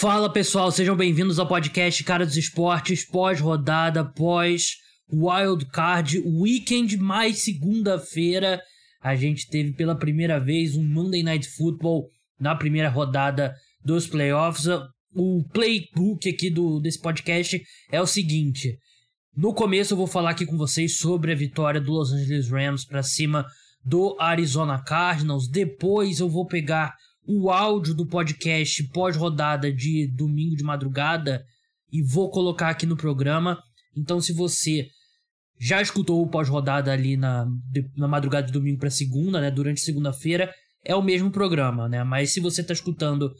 Fala pessoal, sejam bem-vindos ao podcast Cara dos Esportes, pós-rodada, pós Wild Card Weekend, mais segunda-feira. A gente teve pela primeira vez um Monday Night Football na primeira rodada dos playoffs. O playbook aqui do, desse podcast é o seguinte: no começo eu vou falar aqui com vocês sobre a vitória do Los Angeles Rams para cima do Arizona Cardinals. Depois eu vou pegar o áudio do podcast pós-rodada de domingo de madrugada e vou colocar aqui no programa. Então, se você já escutou o pós-rodada ali na, na madrugada de domingo para segunda, né, durante segunda-feira, é o mesmo programa, né? Mas se você está escutando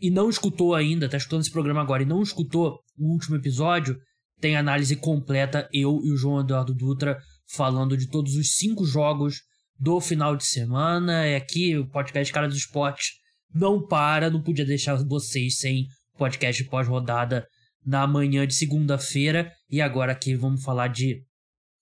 e não escutou ainda, está escutando esse programa agora e não escutou o último episódio, tem análise completa, eu e o João Eduardo Dutra falando de todos os cinco jogos do final de semana. É aqui o podcast Cara dos Esportes não para, não podia deixar vocês sem podcast pós-rodada na manhã de segunda-feira. E agora aqui vamos falar de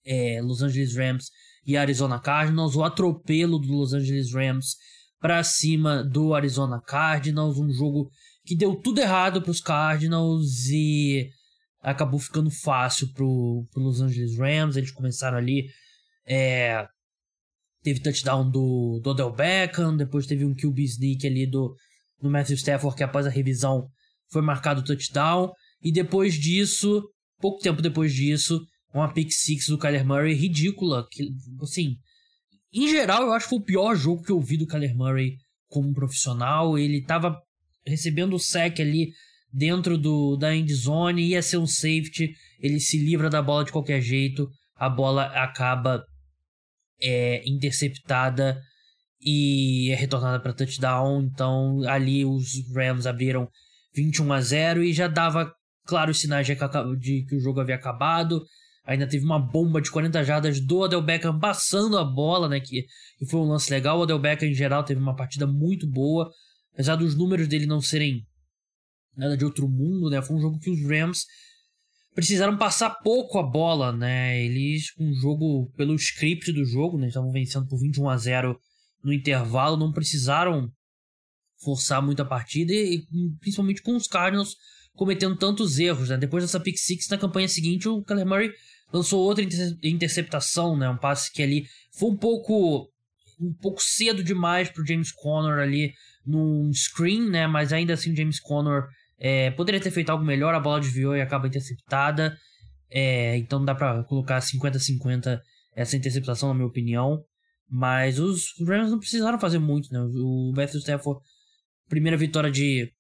é, Los Angeles Rams e Arizona Cardinals, o atropelo do Los Angeles Rams para cima do Arizona Cardinals, um jogo que deu tudo errado para os Cardinals e acabou ficando fácil para os Los Angeles Rams. Eles começaram ali é, Teve touchdown do, do Odell Beckham, depois teve um QB sneak ali do, do Matthew Stafford, que após a revisão foi marcado touchdown. E depois disso, pouco tempo depois disso, uma pick six do Kyler Murray ridícula. Que, assim, em geral, eu acho que foi o pior jogo que eu vi do Kyler Murray como profissional. Ele tava recebendo o sec ali dentro do, da end zone, ia ser um safety, ele se livra da bola de qualquer jeito, a bola acaba é interceptada e é retornada para touchdown. Então ali os Rams abriram 21 a 0 e já dava claros sinais de que, o jogo havia acabado. Ainda teve uma bomba de 40 jardas do Odell Beckham passando a bola, né? Que, que foi um lance legal. O Odell Beckham, em geral, teve uma partida muito boa. Apesar dos números dele não serem nada de outro mundo, né? Foi um jogo que os Rams precisaram passar pouco a bola, né? Eles, com um jogo, pelo script do jogo, né? Estavam vencendo por 21 a 0 no intervalo, não precisaram forçar muito a partida e, principalmente com os Cardinals cometendo tantos erros, né? Depois dessa pick six na campanha seguinte, o Kyler Murray lançou outra interceptação, né? Um passe que ali foi um pouco um pouco cedo demais pro James Conner ali num screen, né? Mas ainda assim o James Conner é, poderia ter feito algo melhor, a bola desviou e acaba interceptada. É, então dá para colocar 50-50 essa interceptação, na minha opinião. Mas os Rams não precisaram fazer muito, né? O Matthew Stafford, primeira vitória de,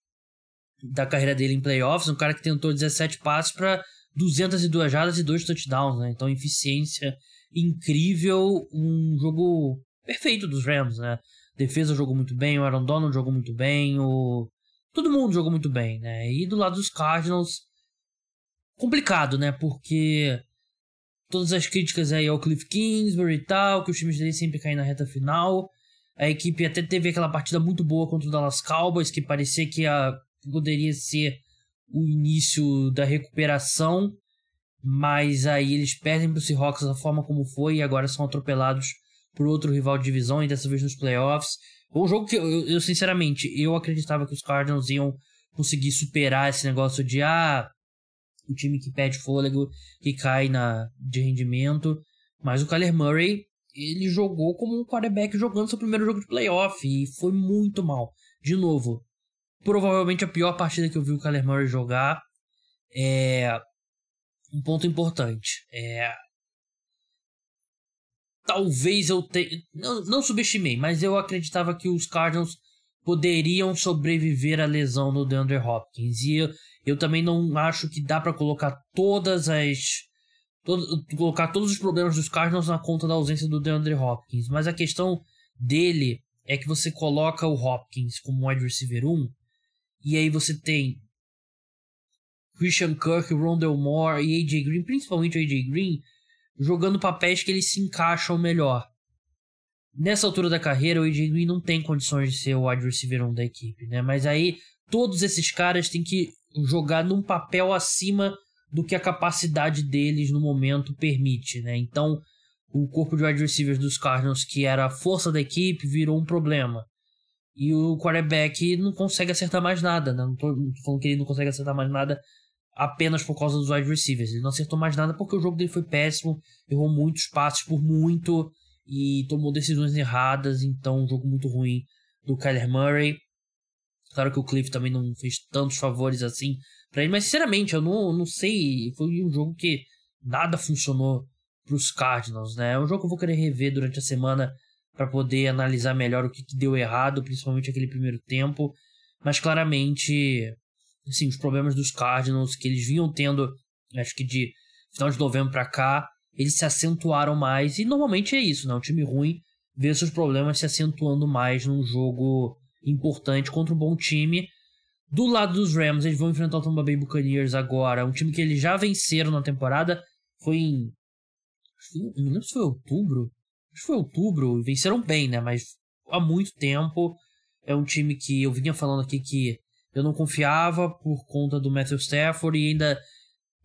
da carreira dele em playoffs, um cara que tentou 17 passes para 202 jardas e 2 touchdowns, né? Então eficiência incrível, um jogo perfeito dos Rams, né? Defesa jogou muito bem, o Aaron Donald jogou muito bem, o todo mundo jogou muito bem, né? E do lado dos Cardinals, complicado, né? Porque todas as críticas aí ao Cliff Kingsbury e tal, que os times dele sempre caem na reta final. A equipe até teve aquela partida muito boa contra o Dallas Cowboys, que parecia que a, poderia ser o início da recuperação, mas aí eles perdem para o Seahawks da forma como foi e agora são atropelados por outro rival de divisão e dessa vez nos playoffs. Um jogo que eu, eu, sinceramente, eu acreditava que os Cardinals iam conseguir superar esse negócio de ah, o time que perde fôlego, que cai na, de rendimento. Mas o Kyler Murray, ele jogou como um quarterback jogando seu primeiro jogo de playoff e foi muito mal. De novo, provavelmente a pior partida que eu vi o Kyler Murray jogar. É um ponto importante. É talvez eu tenha. Não, não subestimei, mas eu acreditava que os Cardinals poderiam sobreviver à lesão do DeAndre Hopkins. E eu, eu também não acho que dá para colocar todas as. Todo, colocar todos os problemas dos Cardinals na conta da ausência do DeAndre Hopkins. Mas a questão dele é que você coloca o Hopkins como wide receiver 1 e aí você tem Christian Kirk, Rondell Moore e AJ Green, principalmente AJ Green, jogando papéis que eles se encaixam melhor. Nessa altura da carreira, o Green não tem condições de ser o wide receiver 1 da equipe, né? Mas aí todos esses caras têm que jogar num papel acima do que a capacidade deles no momento permite, né? Então, o corpo de wide receivers dos Cardinals, que era a força da equipe, virou um problema. E o quarterback não consegue acertar mais nada, né? Não tô, não tô falando que ele não consegue acertar mais nada apenas por causa dos wide receivers. Ele não acertou mais nada porque o jogo dele foi péssimo, errou muitos passes por muito e tomou decisões erradas, então um jogo muito ruim do Kyler Murray. Claro que o Cliff também não fez tantos favores assim para ele, mas sinceramente eu não, não sei, foi um jogo que nada funcionou pros Cardinals, né? É um jogo que eu vou querer rever durante a semana para poder analisar melhor o que, que deu errado, principalmente aquele primeiro tempo, mas claramente assim, os problemas dos Cardinals que eles vinham tendo, acho que de final de novembro para cá, eles se acentuaram mais. E normalmente é isso, né? Um time ruim vê seus problemas se acentuando mais num jogo importante contra um bom time. Do lado dos Rams, eles vão enfrentar o Tampa Bay Buccaneers agora, um time que eles já venceram na temporada. Foi em. Não lembro se foi outubro. Acho que foi outubro. Venceram bem, né? Mas há muito tempo. É um time que eu vinha falando aqui que eu não confiava por conta do Matthew Stafford e ainda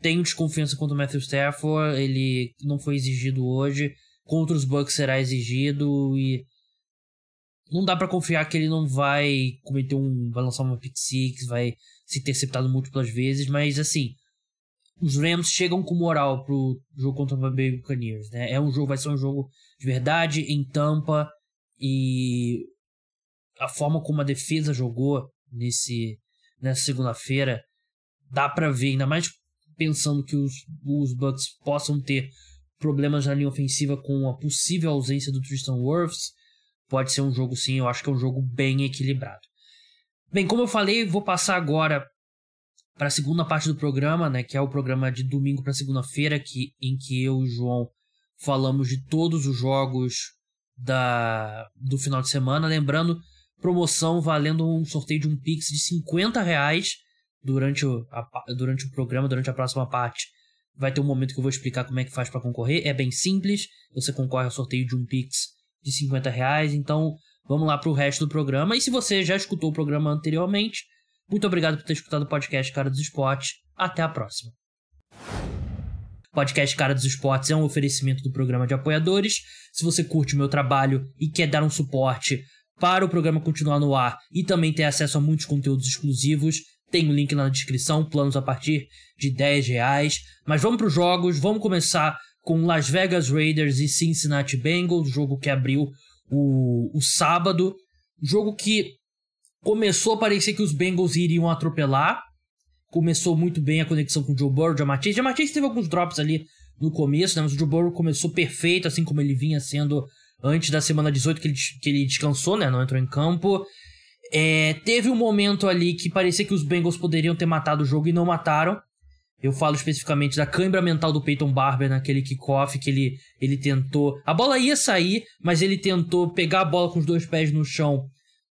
tenho desconfiança contra o Matthew Stafford. Ele não foi exigido hoje. Contra os Bucks será exigido e não dá para confiar que ele não vai cometer um, vai lançar uma pick six, vai ser interceptado múltiplas vezes, mas assim, os Rams chegam com moral pro jogo contra o Bay Buccaneers, né? É um jogo, vai ser um jogo de verdade em Tampa e a forma como a defesa jogou nesse nessa segunda-feira dá para ver, ainda mais pensando que os, os Bucks possam ter problemas na linha ofensiva com a possível ausência do Tristan Wirfs, pode ser um jogo sim, eu acho que é um jogo bem equilibrado. Bem, como eu falei, vou passar agora para a segunda parte do programa, né, que é o programa de domingo para segunda-feira, que em que eu e o João falamos de todos os jogos da do final de semana, lembrando promoção valendo um sorteio de um Pix de 50 reais durante o, a, durante o programa, durante a próxima parte. Vai ter um momento que eu vou explicar como é que faz para concorrer. É bem simples. Você concorre ao sorteio de um Pix de 50 reais. Então, vamos lá para o resto do programa. E se você já escutou o programa anteriormente, muito obrigado por ter escutado o podcast Cara dos Esportes. Até a próxima. Podcast Cara dos Esportes é um oferecimento do programa de apoiadores. Se você curte o meu trabalho e quer dar um suporte para o programa continuar no ar e também ter acesso a muitos conteúdos exclusivos. Tem o um link na descrição, planos a partir de 10 reais. Mas vamos para os jogos, vamos começar com Las Vegas Raiders e Cincinnati Bengals, jogo que abriu o, o sábado. Jogo que começou a parecer que os Bengals iriam atropelar. Começou muito bem a conexão com o Joe Burrow, o Jamatisse. Jamatisse teve alguns drops ali no começo, né? mas o Joe Burrow começou perfeito, assim como ele vinha sendo antes da semana 18 que ele, que ele descansou, né? Não entrou em campo. É, teve um momento ali que parecia que os Bengals poderiam ter matado o jogo e não mataram. Eu falo especificamente da câimbra mental do Peyton Barber naquele kickoff que ele, ele tentou. A bola ia sair, mas ele tentou pegar a bola com os dois pés no chão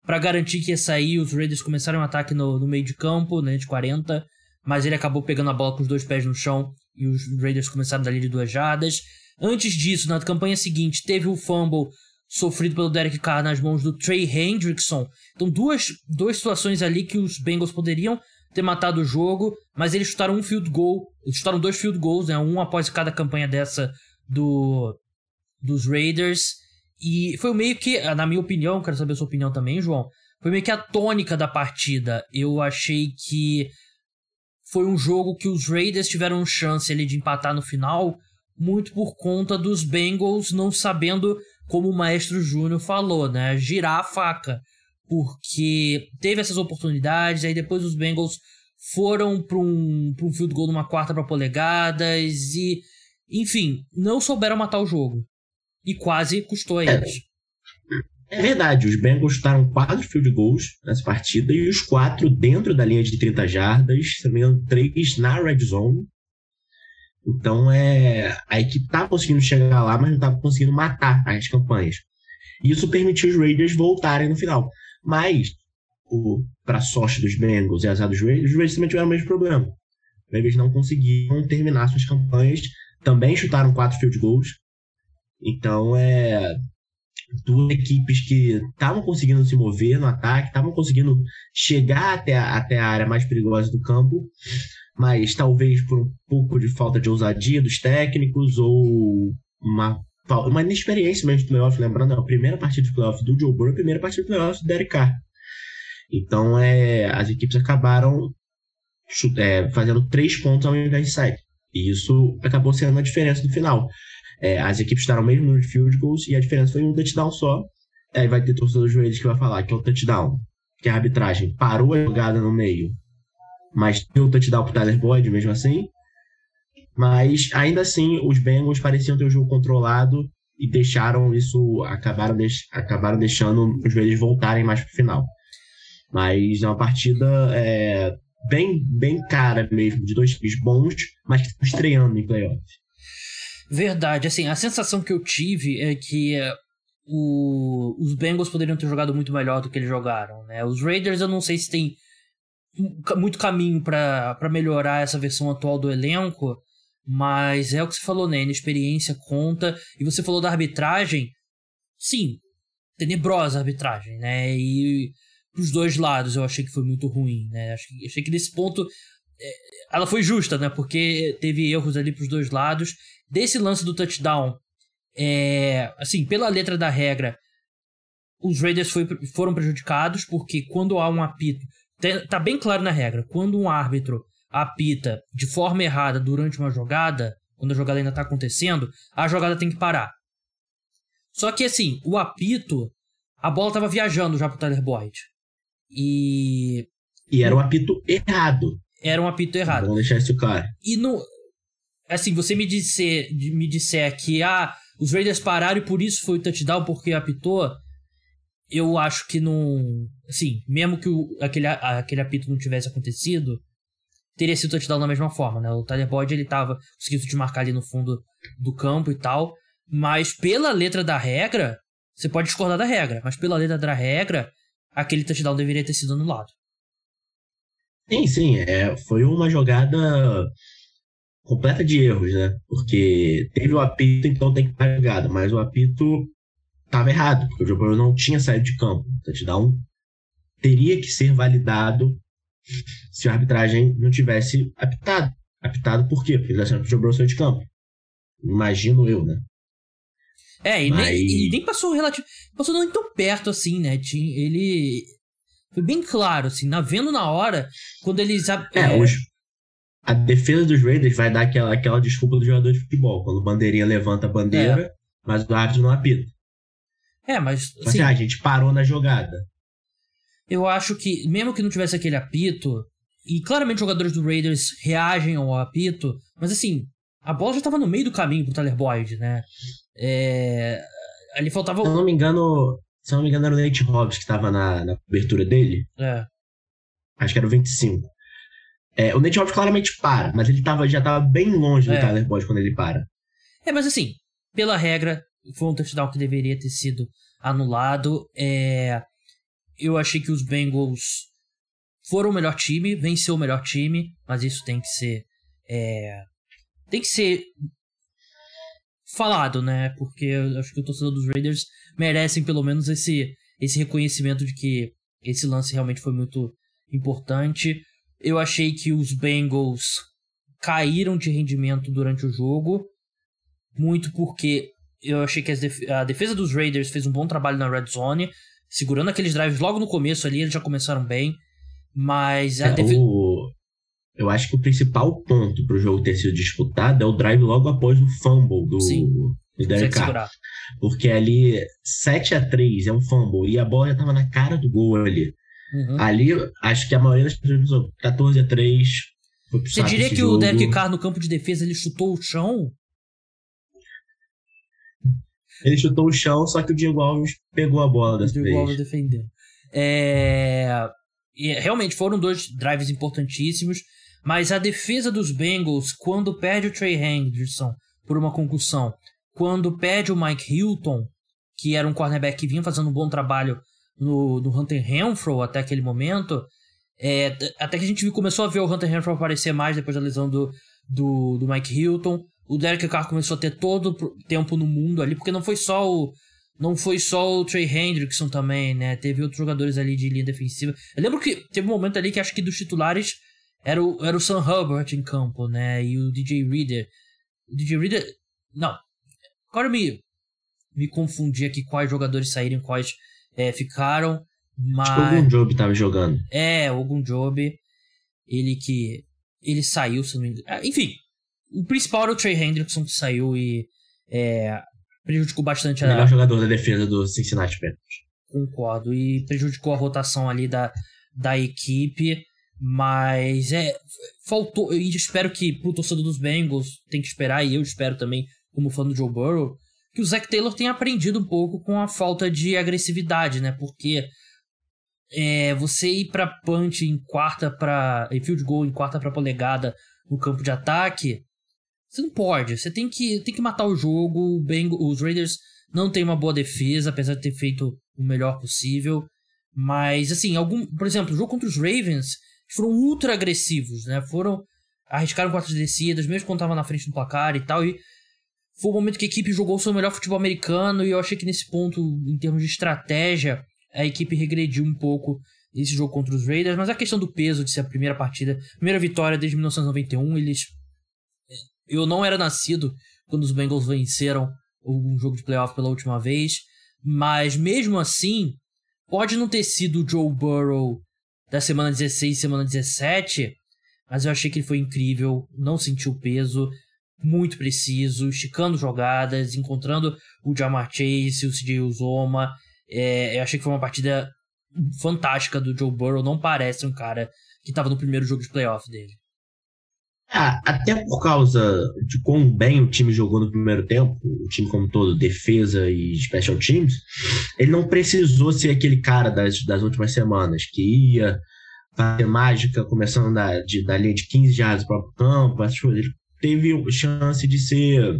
para garantir que ia sair. Os Raiders começaram um ataque no, no meio de campo, né, de 40, mas ele acabou pegando a bola com os dois pés no chão e os Raiders começaram dali de duas jardas. Antes disso, na campanha seguinte, teve o fumble sofrido pelo Derek Carr nas mãos do Trey Hendrickson. Então, duas, duas situações ali que os Bengals poderiam ter matado o jogo, mas eles chutaram um field goal, eles chutaram dois field goals, né, um após cada campanha dessa do dos Raiders. E foi meio que, na minha opinião, quero saber a sua opinião também, João. Foi meio que a tônica da partida. Eu achei que foi um jogo que os Raiders tiveram chance ali de empatar no final, muito por conta dos Bengals não sabendo, como o Maestro Júnior falou, né? Girar a faca. Porque teve essas oportunidades, aí depois os Bengals foram para um, um field goal numa quarta para polegadas e, enfim, não souberam matar o jogo. E quase custou a eles. É, verdade, os Bengals chutaram quatro field goals nessa partida e os quatro dentro da linha de 30 jardas, também três na red zone. Então é a equipe tá conseguindo chegar lá, mas não tá conseguindo matar as campanhas. Isso permitiu os Raiders voltarem no final. Mas, para sorte dos Bengals e azar dos Raiders, os Raiders também tiveram o mesmo problema. Os Raiders não conseguiram terminar suas campanhas. Também chutaram quatro field goals. Então é duas equipes que estavam conseguindo se mover no ataque, estavam conseguindo chegar até a, até a área mais perigosa do campo, mas talvez por um pouco de falta de ousadia dos técnicos ou uma, uma inexperiência mesmo de playoff, lembrando, a primeira partida de playoff do Joe Burrow, a primeira partida de playoff do Derek Carr. Então, é, as equipes acabaram é, fazendo três pontos ao invés de sete. E isso acabou sendo a diferença no final. É, as equipes estavam mesmo no field goals e a diferença foi um touchdown só. Aí vai ter torcedor dos joelhos que vai falar que é o touchdown, que a arbitragem parou a jogada no meio, mas deu o touchdown pro Tyler Boyd mesmo assim. Mas ainda assim, os Bengals pareciam ter o jogo controlado e deixaram isso, acabaram, deix, acabaram deixando os joelhos voltarem mais pro final. Mas é uma partida é, bem, bem cara mesmo, de dois times bons, mas que estão estreando em playoff. Verdade, assim, a sensação que eu tive é que uh, o, os Bengals poderiam ter jogado muito melhor do que eles jogaram, né? Os Raiders eu não sei se tem muito caminho para melhorar essa versão atual do elenco, mas é o que você falou, né? A experiência conta. E você falou da arbitragem. Sim, tenebrosa a arbitragem, né? E pros dois lados eu achei que foi muito ruim, né? Achei, achei que nesse ponto é, ela foi justa, né? Porque teve erros ali pros dois lados. Desse lance do touchdown, é, assim, pela letra da regra, os Raiders foi, foram prejudicados, porque quando há um apito, tá bem claro na regra, quando um árbitro apita de forma errada durante uma jogada, quando a jogada ainda tá acontecendo, a jogada tem que parar. Só que assim, o apito, a bola tava viajando já pro Tyler Boyd. E. E era um apito errado. Era um apito errado. Vamos deixar isso claro. E no. Assim, você me disser, me disser que ah, os Raiders pararam e por isso foi o touchdown porque apitou. Eu acho que não. Assim, mesmo que o, aquele, aquele apito não tivesse acontecido, teria sido touchdown da mesma forma, né? O Tyler Boyd, ele tava conseguindo te marcar ali no fundo do campo e tal. Mas pela letra da regra, você pode discordar da regra, mas pela letra da regra, aquele touchdown deveria ter sido anulado. Sim, sim, é, foi uma jogada completa de erros, né? Porque teve o apito, então tem que parar a jogada, mas o apito estava errado, porque o jogador não tinha saído de campo. O touchdown teria que ser validado se a arbitragem não tivesse apitado. Apitado por quê? Porque ele achando que o Joe Burrow saiu de campo. Imagino eu, né? É, e, Mas... nem, e nem passou relativo. Passou não tão perto assim, né? Ele. Foi bem claro, assim, na, vendo na hora, quando eles. É, é... Os, a defesa dos Raiders vai dar aquela, aquela desculpa do jogador de futebol. Quando o bandeirinha levanta a bandeira, é. mas o árbitro não apita. É, mas. Assim, assim, a gente parou na jogada. Eu acho que, mesmo que não tivesse aquele apito, e claramente os jogadores do Raiders reagem ao apito, mas assim, a bola já estava no meio do caminho pro Tyler Boyd, né? É... Ali faltava. Se eu não me engano, se eu não me engano, era o Nate Hobbs que estava na, na cobertura dele. É. Acho que era o 25. É, o Nate Hobbs claramente para, mas ele tava, já estava bem longe do é. Tyler Boyd quando ele para. É, mas assim, pela regra, foi um touchdown que deveria ter sido anulado. É... Eu achei que os Bengals foram o melhor time, venceu o melhor time, mas isso tem que ser. É... Tem que ser falado, né? Porque eu acho que o torcedor dos Raiders merecem pelo menos esse, esse reconhecimento de que esse lance realmente foi muito importante. Eu achei que os Bengals caíram de rendimento durante o jogo, muito porque eu achei que def a defesa dos Raiders fez um bom trabalho na red zone, segurando aqueles drives logo no começo ali, eles já começaram bem, mas a é, defesa... o... Eu acho que o principal ponto para o jogo ter sido disputado é o drive logo após o fumble do, Sim, do Derek Carr. Porque ali 7 a 3 é um fumble e a bola já estava na cara do gol ali. Uhum. Ali, acho que a maioria das pessoas pensou 14 a 3 Você diria que jogo. o Derek Carr no campo de defesa ele chutou o chão? Ele chutou o chão, só que o Diego Alves pegou a bola dessa vez. O Diego Alves defendeu. É... E realmente foram dois drives importantíssimos. Mas a defesa dos Bengals, quando perde o Trey Henderson por uma concussão, quando perde o Mike Hilton, que era um cornerback que vinha fazendo um bom trabalho no, no Hunter Renfro até aquele momento, é, até que a gente começou a ver o Hunter Renfro aparecer mais depois da lesão do, do, do Mike Hilton. O Derek Carr começou a ter todo o tempo no mundo ali, porque não foi só o, não foi só o Trey Hendrickson também, né? Teve outros jogadores ali de linha defensiva. Eu lembro que teve um momento ali que acho que dos titulares era o, era o Sam Hubbard em campo, né? E o DJ Reader. O DJ Reader. Não. Agora me, me confundi aqui quais jogadores saíram, quais é, ficaram. Mas... Acho que o Job tava jogando. É, o Job. Ele que. Ele saiu, se não me engano. Ah, enfim, o principal era o Trey Hendrickson que saiu e. É, prejudicou bastante o a. Melhor jogador da defesa do Cincinnati Panthers. Concordo. E prejudicou a rotação ali da, da equipe. Mas é. Faltou. E espero que pro torcedor dos Bengals tem que esperar, e eu espero também, como fã do Joe Burrow, que o Zach Taylor tenha aprendido um pouco com a falta de agressividade, né? Porque é, você ir para punch em quarta para field goal em quarta para polegada no campo de ataque, você não pode. Você tem que, tem que matar o jogo. O os Raiders não tem uma boa defesa, apesar de ter feito o melhor possível. Mas, assim, algum, por exemplo, o jogo contra os Ravens foram ultra agressivos, né? Foram. arriscaram quartas descidas, mesmo quando tava na frente do placar e tal. E foi o momento que a equipe jogou o seu melhor futebol americano. E eu achei que nesse ponto, em termos de estratégia, a equipe regrediu um pouco esse jogo contra os Raiders, mas a questão do peso de ser a primeira partida, primeira vitória desde 1991, eles eu não era nascido quando os Bengals venceram um jogo de playoff pela última vez, mas mesmo assim, pode não ter sido o Joe Burrow da semana 16 e semana 17, mas eu achei que ele foi incrível, não sentiu peso, muito preciso, esticando jogadas, encontrando o Jamar Chase, o CJ Uzoma, é, eu achei que foi uma partida fantástica do Joe Burrow. Não parece um cara que estava no primeiro jogo de playoff dele. Ah, até por causa de quão bem o time jogou no primeiro tempo, o time como todo, defesa e special teams, ele não precisou ser aquele cara das, das últimas semanas que ia fazer mágica começando da, de, da linha de 15 jardas para o campo, essas coisas. Ele teve chance de ser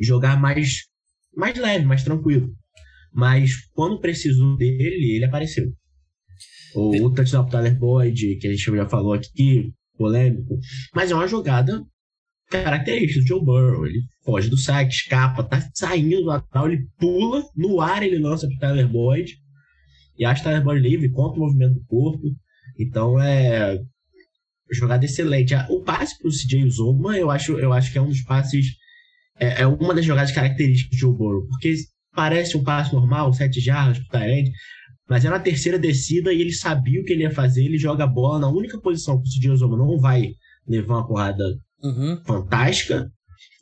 jogar mais, mais leve, mais tranquilo. Mas quando precisou dele, ele apareceu. O, o touchdown Tyler Boyd, que a gente já falou aqui, polêmico. Mas é uma jogada característica do Joe Burrow. Ele foge do saque, escapa, tá saindo do lateral, ele pula, no ar ele lança pro Tyler Boyd. E acha o Tyler Boyd livre, contra o movimento do corpo. Então é jogada excelente. O passe pro CJ Uzoma, eu acho, eu acho que é um dos passes. É, é uma das jogadas características do Joe Burrow. Porque parece um passo normal, sete jardas pro Tyrande, mas era a terceira descida e ele sabia o que ele ia fazer, ele joga a bola na única posição que o Cid Ozoma não vai levar uma porrada uhum. fantástica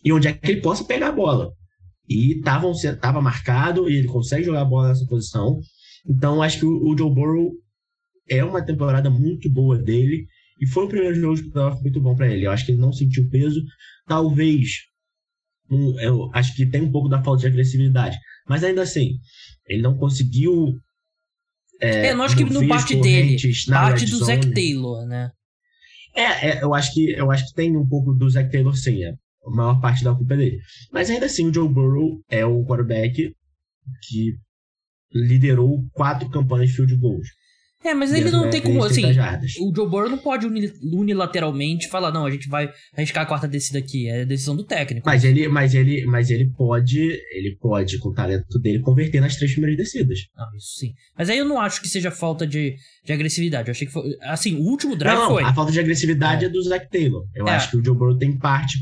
e onde é que ele possa pegar a bola. E tava, tava marcado e ele consegue jogar a bola nessa posição. Então acho que o, o Joe Burrow é uma temporada muito boa dele e foi o primeiro jogo de playoff muito bom para ele. Eu acho que ele não sentiu peso. Talvez, um, eu acho que tem um pouco da falta de agressividade. Mas ainda assim, ele não conseguiu. É, é não acho que não parte dele, parte do Zac Taylor, né? É, é, eu, acho que, eu acho que tem um pouco do Zac Taylor, sim. É, a maior parte da culpa é dele. Mas ainda assim, o Joe Burrow é o quarterback que liderou quatro campanhas de field goals. É, mas ele não tem como, assim, o Joe Burrow não pode unilateralmente falar, não, a gente vai arriscar a quarta descida aqui, é a decisão do técnico. Mas ele, mas ele, mas ele pode, ele pode, com o talento dele, converter nas três primeiras descidas. Ah, isso sim. Mas aí eu não acho que seja falta de, de agressividade, eu achei que foi, assim, o último drive não, foi. a falta de agressividade é, é do Zach Taylor. Eu é. acho que o Joe Burrow tem parte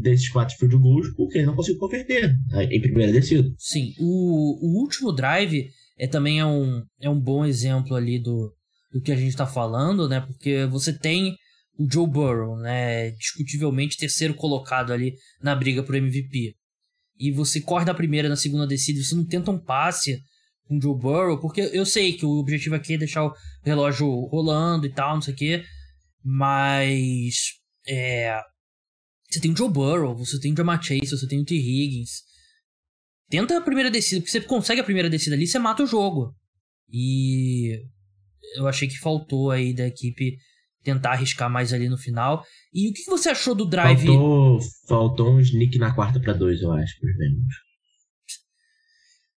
desses quatro field goals porque ele não conseguiu converter né, em primeira descida. Sim, o, o último drive é também é um, é um bom exemplo ali do, do que a gente está falando, né? Porque você tem o Joe Burrow, né? Discutivelmente terceiro colocado ali na briga por MVP. E você corre da primeira na segunda descida, você não tenta um passe com o Joe Burrow, porque eu sei que o objetivo aqui é deixar o relógio rolando e tal, não sei o quê. Mas é, você tem o Joe Burrow, você tem o Jamar Chase, você tem o T. Higgins. Tenta a primeira descida, porque você consegue a primeira descida ali, você mata o jogo. E eu achei que faltou aí da equipe tentar arriscar mais ali no final. E o que você achou do drive? Faltou, faltou um sneak na quarta para dois, eu acho, por Bengals.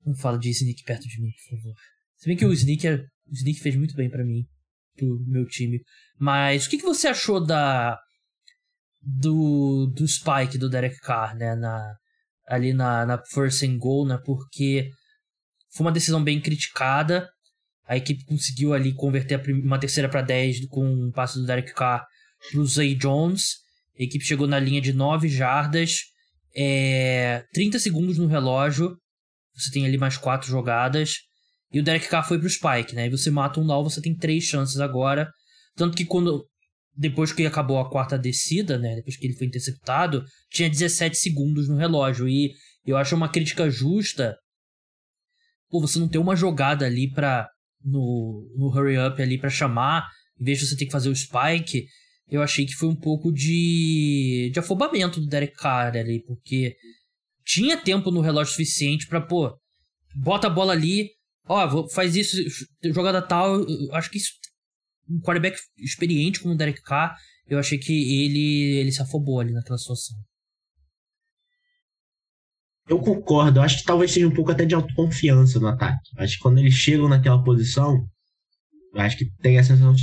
Não fala de sneak perto de mim, por favor. Se bem que o sneak, é, o sneak fez muito bem para mim, pro meu time. Mas o que você achou da do, do spike do Derek Carr, né, na, ali na, na first and goal, né? Porque foi uma decisão bem criticada. A equipe conseguiu ali converter uma terceira para 10 com um passe do Derek Carr pro Zay Jones. A equipe chegou na linha de 9 jardas. É, 30 segundos no relógio. Você tem ali mais quatro jogadas. E o Derek Carr foi pro Spike, né? E você mata um Null, você tem três chances agora. Tanto que quando. Depois que acabou a quarta descida, né? Depois que ele foi interceptado, tinha 17 segundos no relógio. E eu acho uma crítica justa. Pô, você não ter uma jogada ali pra. No, no hurry up ali para chamar. Em vez de você ter que fazer o spike. Eu achei que foi um pouco de. de afobamento do Derek Carr ali. Porque tinha tempo no relógio suficiente para pô. Bota a bola ali, ó, faz isso, jogada tal. Acho que isso, um quarterback experiente como o Derek Carr, eu achei que ele, ele se afobou ali naquela situação. Eu concordo, eu acho que talvez seja um pouco até de autoconfiança no ataque. Acho que quando eles chegam naquela posição, acho que tem a sensação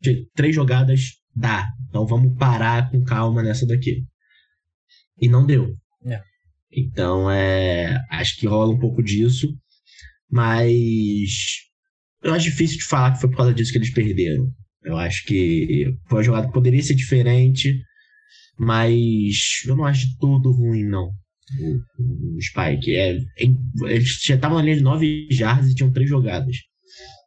de três jogadas dá. Então vamos parar com calma nessa daqui. E não deu. É. Então é. Acho que rola um pouco disso. Mas eu acho difícil de falar que foi por causa disso que eles perderam. Eu acho que foi uma jogada que poderia ser diferente, mas eu não acho de todo ruim, não. O, o Spike. É, eles já estavam na linha de 9 jardas e tinham três jogadas.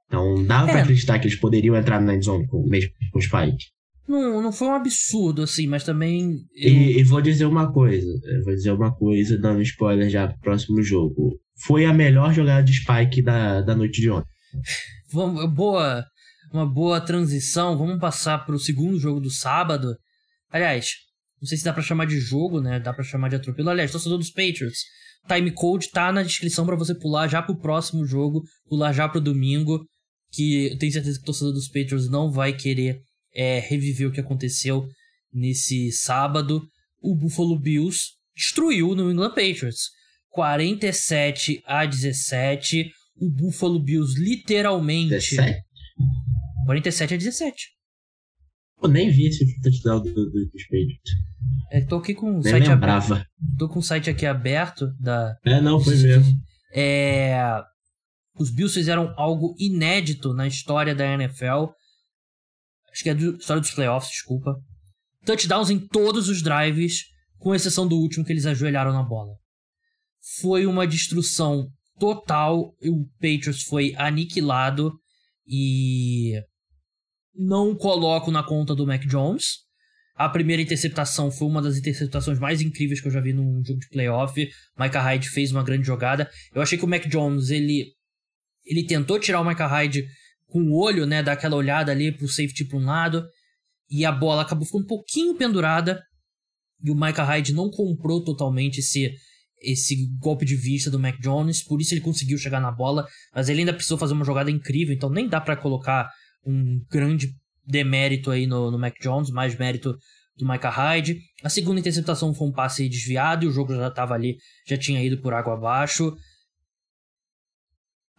Então dava é. pra acreditar que eles poderiam entrar na endzone com, mesmo com o Spike. Não, não foi um absurdo, assim, mas também. Eu... E, e, vou dizer uma coisa. vou dizer uma coisa, dando spoiler já pro próximo jogo foi a melhor jogada de Spike da, da noite de ontem. Vamos, boa, uma boa transição. Vamos passar para o segundo jogo do sábado. Aliás, não sei se dá para chamar de jogo, né? Dá para chamar de atropelo. Aliás, torcedor dos Patriots. Time code tá na descrição para você pular já pro próximo jogo, pular já pro domingo, que eu tenho certeza que o torcedor dos Patriots não vai querer é, reviver o que aconteceu nesse sábado. O Buffalo Bills destruiu o New England Patriots. 47 a 17. O Buffalo Bills literalmente. 17? 47 a 17. Eu nem vi esse touchdown do, do, do Patriots. É, tô aqui com o nem site lembrava. aberto. Tô com o site aqui aberto da. É, não, foi mesmo. É. Os Bills fizeram algo inédito na história da NFL. Acho que é do, história dos playoffs, desculpa. Touchdowns em todos os drives, com exceção do último que eles ajoelharam na bola foi uma destruição total. O Patriots foi aniquilado e não coloco na conta do Mac Jones. A primeira interceptação foi uma das interceptações mais incríveis que eu já vi num jogo de playoff. Micah Hyde fez uma grande jogada. Eu achei que o Mac Jones, ele ele tentou tirar o Micah Hyde com o olho, né, dar aquela olhada ali pro safety para um lado, e a bola acabou ficando um pouquinho pendurada. E o Micah Hyde não comprou totalmente esse esse golpe de vista do Mac Jones, por isso ele conseguiu chegar na bola, mas ele ainda precisou fazer uma jogada incrível, então nem dá para colocar um grande demérito aí no, no Mac Jones, mais mérito do Micah Hyde. A segunda interceptação foi um passe desviado e o jogo já estava ali, já tinha ido por água abaixo.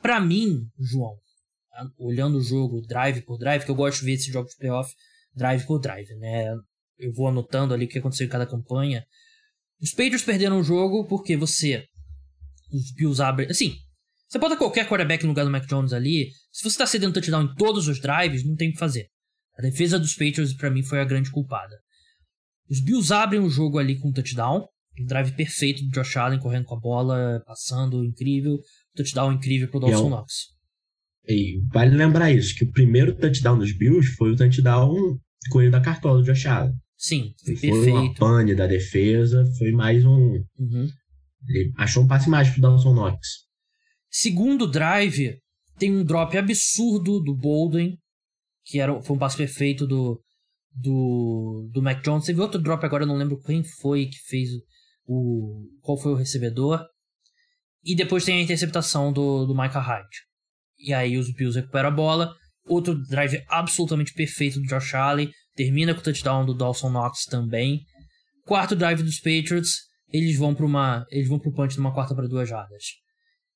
Para mim, João, olhando o jogo drive por drive, que eu gosto de ver esse jogo de playoff drive por drive, né? Eu vou anotando ali o que aconteceu em cada campanha. Os Patriots perderam o jogo porque você. Os Bills abrem. Assim, você bota qualquer quarterback no lugar do Mac Jones ali. Se você tá cedendo touchdown em todos os drives, não tem o que fazer. A defesa dos Patriots, para mim, foi a grande culpada. Os Bills abrem o jogo ali com um touchdown. Um drive perfeito do Josh Allen correndo com a bola, passando, incrível. Touchdown incrível pro Dawson Knox. E vale lembrar isso, que o primeiro touchdown dos Bills foi o touchdown correndo da cartola do Josh Allen. Sim, foi perfeito. Uma pane da defesa, foi mais um. Uhum. Ele achou um passe mágico pro Dawson Knox. Segundo drive, tem um drop absurdo do Bolden, que era, foi um passe perfeito do, do, do Mac Jones. Teve outro drop agora, eu não lembro quem foi que fez o. qual foi o recebedor. E depois tem a interceptação do, do Micah Hyde. E aí os Bills recuperam a bola. Outro drive absolutamente perfeito do Josh Allen. Termina com o touchdown do Dawson Knox também. Quarto drive dos Patriots, eles vão para uma, eles vão pro punch numa quarta para duas jardas.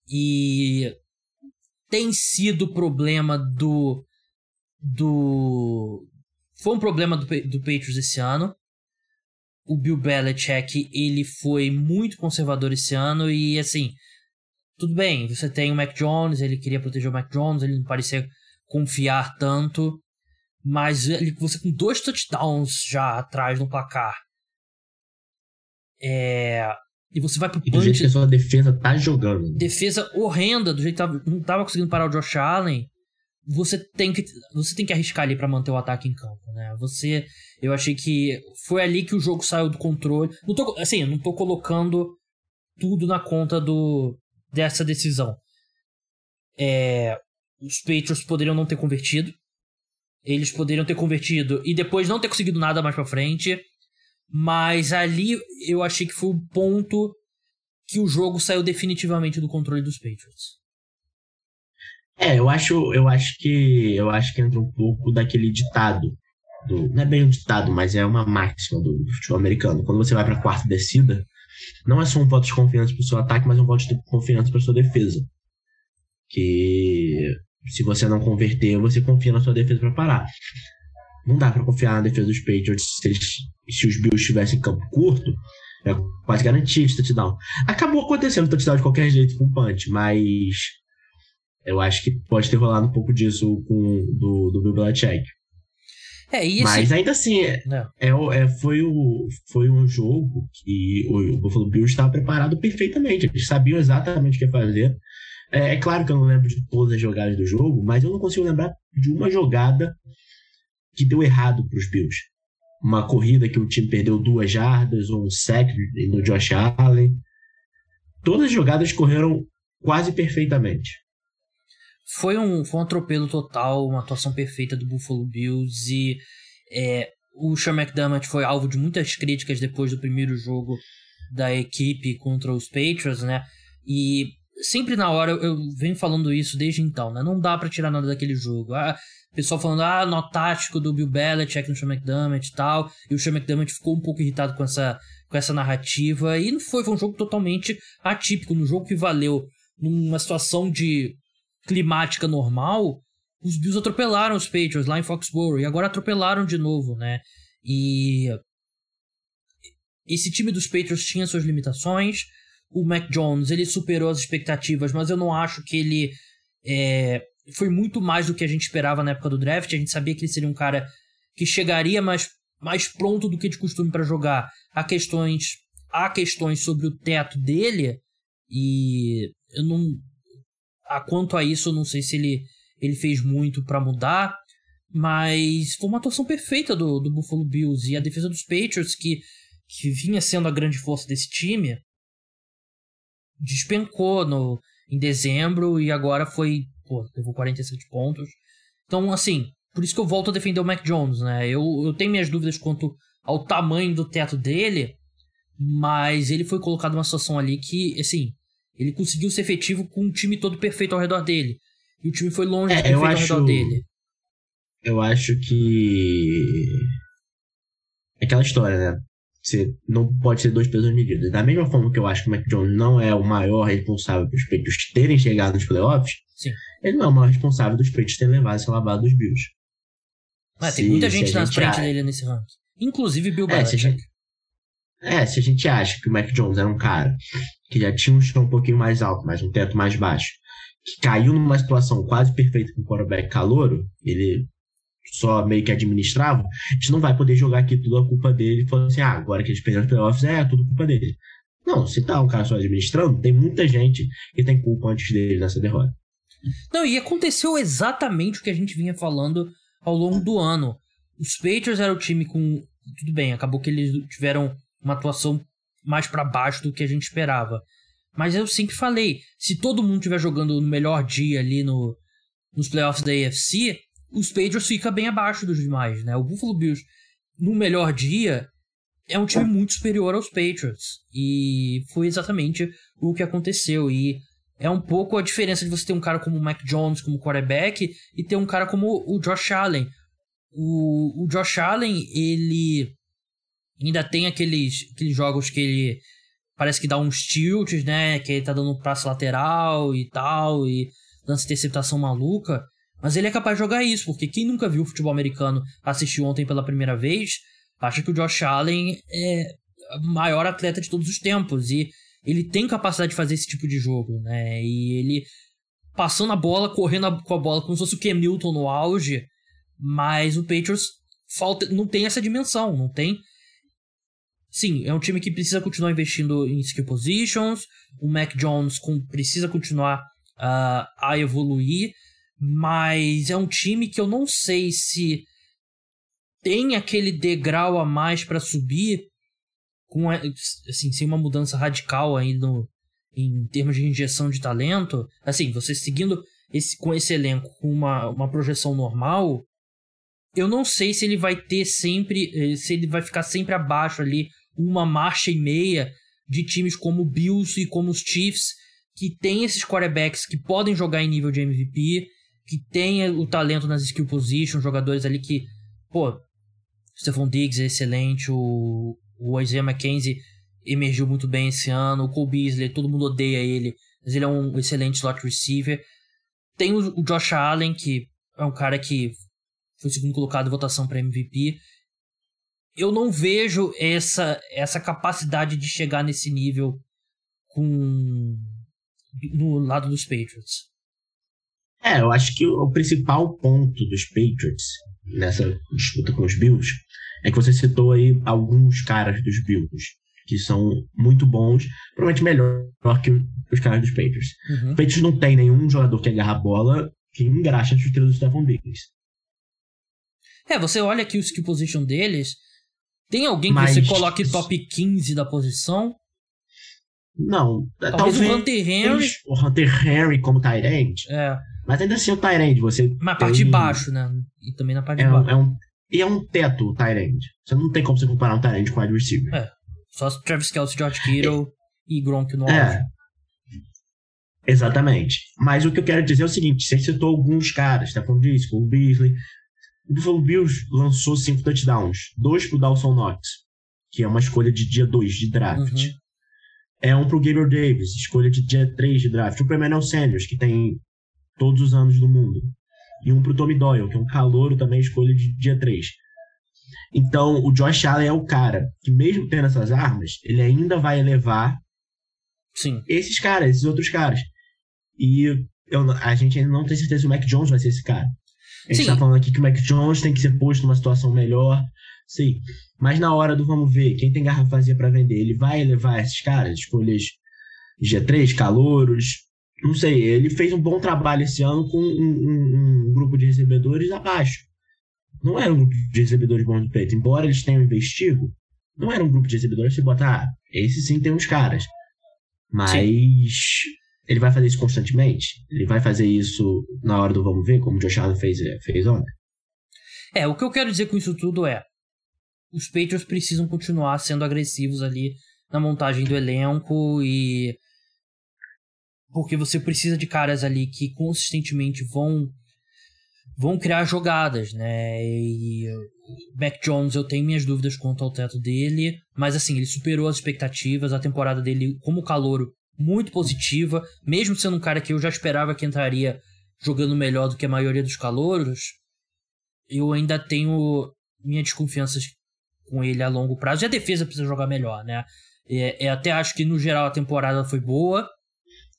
E tem sido problema do do foi um problema do, do Patriots esse ano. O Bill Belichick, ele foi muito conservador esse ano e assim, tudo bem, você tem o Mac Jones, ele queria proteger o Mac Jones, ele não parecia confiar tanto. Mas ele, você com dois touchdowns já atrás no placar. É, e você vai pro e do jeito que a sua defesa tá jogando. Defesa horrenda, do jeito que tava, não tava conseguindo parar o Josh Allen. Você tem que, você tem que arriscar ali para manter o ataque em campo, né? Você, eu achei que foi ali que o jogo saiu do controle. Não tô, assim, não tô colocando tudo na conta do dessa decisão. É, os Patriots poderiam não ter convertido. Eles poderiam ter convertido e depois não ter conseguido nada mais para frente. Mas ali eu achei que foi o ponto que o jogo saiu definitivamente do controle dos Patriots. É, eu acho, eu acho que eu acho que entra um pouco daquele ditado. Do, não é bem um ditado, mas é uma máxima do, do futebol americano. Quando você vai para a quarta descida, não é só um voto de confiança para o seu ataque, mas um voto de confiança para sua defesa. Que se você não converter, você confia na sua defesa para parar. Não dá para confiar na defesa dos Patriots se, eles, se os Bills tivessem campo curto. É quase garantido esse touchdown. Acabou acontecendo touchdown de qualquer jeito com o punch, mas eu acho que pode ter rolado um pouco disso com do, do Bill Belichick. É, esse... Mas ainda assim, é, é, é, foi, o, foi um jogo que o, o Buffalo Bills estava preparado perfeitamente. Eles sabiam exatamente o que fazer. É, é, claro que eu não lembro de todas as jogadas do jogo, mas eu não consigo lembrar de uma jogada que deu errado para os Bills. Uma corrida que o time perdeu duas jardas, ou um sack no Josh Allen. Todas as jogadas correram quase perfeitamente. Foi um, foi um atropelo total, uma atuação perfeita do Buffalo Bills e é, o Sean McDermott foi alvo de muitas críticas depois do primeiro jogo da equipe contra os Patriots, né? E sempre na hora eu venho falando isso desde então, né? Não dá para tirar nada daquele jogo. Ah, pessoal falando, ah, nó tático do Bill Belichick no Sean McDermott e tal. E o Sean McDermott ficou um pouco irritado com essa, com essa narrativa. E não foi, foi um jogo totalmente atípico. No jogo que valeu numa situação de climática normal, os Bills atropelaram os Patriots lá em Foxborough e agora atropelaram de novo, né? E esse time dos Patriots tinha suas limitações. O Mac Jones ele superou as expectativas, mas eu não acho que ele é, foi muito mais do que a gente esperava na época do draft. A gente sabia que ele seria um cara que chegaria mais, mais pronto do que de costume para jogar. Há questões, há questões sobre o teto dele e eu não a quanto a isso, eu não sei se ele, ele fez muito para mudar, mas foi uma atuação perfeita do, do Buffalo Bills e a defesa dos Patriots, que, que vinha sendo a grande força desse time, despencou no, em dezembro e agora foi, pô, levou 47 pontos. Então, assim, por isso que eu volto a defender o Mac Jones, né? Eu, eu tenho minhas dúvidas quanto ao tamanho do teto dele, mas ele foi colocado numa situação ali que, assim, ele conseguiu ser efetivo com um time todo perfeito ao redor dele. E o time foi longe é, de perfeito acho, ao redor dele. Eu acho que. É aquela história, né? Você não pode ser dois pesos medidos. Da mesma forma que eu acho que o Mac Jones não é o maior responsável pelos Peitos terem chegado nos playoffs, Sim. ele não é o maior responsável dos Peitos terem levado essa lavada dos Bills. Ah, tem muita gente na frente a... dele nesse ranking. Inclusive Bill é, Belichick. É, se a gente acha que o Mac Jones era um cara que já tinha um chão um pouquinho mais alto, mas um teto mais baixo, que caiu numa situação quase perfeita com o quarterback calouro, ele só meio que administrava, a gente não vai poder jogar aqui tudo a culpa dele e falar assim, ah, agora que eles perderam os playoffs, é tudo culpa dele. Não, se tá um cara só administrando, tem muita gente que tem culpa antes dele nessa derrota. Não, e aconteceu exatamente o que a gente vinha falando ao longo do ano. Os Patriots era o time com. Tudo bem, acabou que eles tiveram uma atuação mais para baixo do que a gente esperava. Mas eu sempre falei, se todo mundo estiver jogando no melhor dia ali no, nos playoffs da AFC, os Patriots fica bem abaixo dos demais, né? O Buffalo Bills, no melhor dia, é um time muito superior aos Patriots. E foi exatamente o que aconteceu. E é um pouco a diferença de você ter um cara como o Mac Jones como quarterback e ter um cara como o Josh Allen. O, o Josh Allen, ele Ainda tem aqueles, aqueles jogos que ele parece que dá uns tilts, né? Que ele tá dando um passo lateral e tal, e dando essa interceptação maluca. Mas ele é capaz de jogar isso, porque quem nunca viu futebol americano assistiu ontem pela primeira vez, acha que o Josh Allen é o maior atleta de todos os tempos. E ele tem capacidade de fazer esse tipo de jogo, né? E ele passando a bola, correndo com a bola como se fosse o Cam Newton no auge. Mas o Patriots falta, não tem essa dimensão, não tem sim, é um time que precisa continuar investindo em skill positions. O Mac Jones com, precisa continuar uh, a evoluir. Mas é um time que eu não sei se tem aquele degrau a mais para subir com assim, sem uma mudança radical no, em termos de injeção de talento. Assim, você seguindo esse, com esse elenco com uma, uma projeção normal, eu não sei se ele vai ter sempre, eh, se ele vai ficar sempre abaixo ali, uma marcha e meia de times como o Bills e como os Chiefs, que tem esses quarterbacks que podem jogar em nível de MVP, que tem o talento nas skill positions, jogadores ali que, pô, Stephon Diggs é excelente, o, o Isaiah McKenzie emergiu muito bem esse ano, o Cole Beasley, todo mundo odeia ele, mas ele é um excelente slot receiver. Tem o, o Josh Allen, que é um cara que foi segundo colocado em votação para MVP. Eu não vejo essa, essa capacidade de chegar nesse nível com no lado dos Patriots. É, eu acho que o principal ponto dos Patriots nessa disputa com os Bills é que você citou aí alguns caras dos Bills que são muito bons, provavelmente melhor que os caras dos Patriots. Uhum. Os Patriots não tem nenhum jogador que agarra a bola que engraxa a estrela do Stephon Diggs. É, você olha aqui o skill position deles, tem alguém Mas... que você coloque top 15 da posição? Não. Talvez, talvez o Hunter Henry. O Hunter Henry como Tyrant. É. Mas ainda assim o Tyrant, você. Na parte de baixo, né? E também na parte é de baixo. Um, é um, e é um teto o Tyrant. Você não tem como você comparar um Tyrant com o wide receiver. É. Só Travis Kelce, George Kittle é. e Gronk no é. Exatamente. Mas o que eu quero dizer é o seguinte: você citou alguns caras, tá falando disso, o Beasley. O Buffalo Bills lançou cinco touchdowns, dois pro Dawson Knox, que é uma escolha de dia 2 de draft. Uhum. É um pro Gabriel Davis, escolha de dia 3 de draft. Um pro Emmanuel Sanders, que tem todos os anos do mundo. E um pro Tommy Doyle, que é um calouro também, escolha de dia 3. Então, o Josh Allen é o cara que, mesmo tendo essas armas, ele ainda vai elevar Sim. esses caras, esses outros caras. E eu, a gente ainda não tem certeza se o Mac Jones vai ser esse cara. A gente Sim. tá falando aqui que o Mac Jones tem que ser posto numa situação melhor. Sim. Mas na hora do vamos ver, quem tem garrafa vazia para vender, ele vai levar esses caras, escolhas G3, calouros, não sei, ele fez um bom trabalho esse ano com um, um, um grupo de recebedores abaixo. Não era um grupo de recebedores bons do peito. Embora eles tenham investido, não era um grupo de recebedores que botar, ah, esse sim tem uns caras. Mas sim. ele vai fazer isso constantemente? Ele vai fazer isso na hora do vamos ver, como o Josh Allen fez, fez ontem? É, o que eu quero dizer com isso tudo é os Patriots precisam continuar sendo agressivos ali na montagem do elenco e porque você precisa de caras ali que consistentemente vão vão criar jogadas, né? E Mac Jones, eu tenho minhas dúvidas quanto ao teto dele, mas assim, ele superou as expectativas, a temporada dele como calouro muito positiva, mesmo sendo um cara que eu já esperava que entraria jogando melhor do que a maioria dos calouros, eu ainda tenho minhas desconfianças com ele a longo prazo. E a defesa precisa jogar melhor, né? É, é, até acho que no geral a temporada foi boa,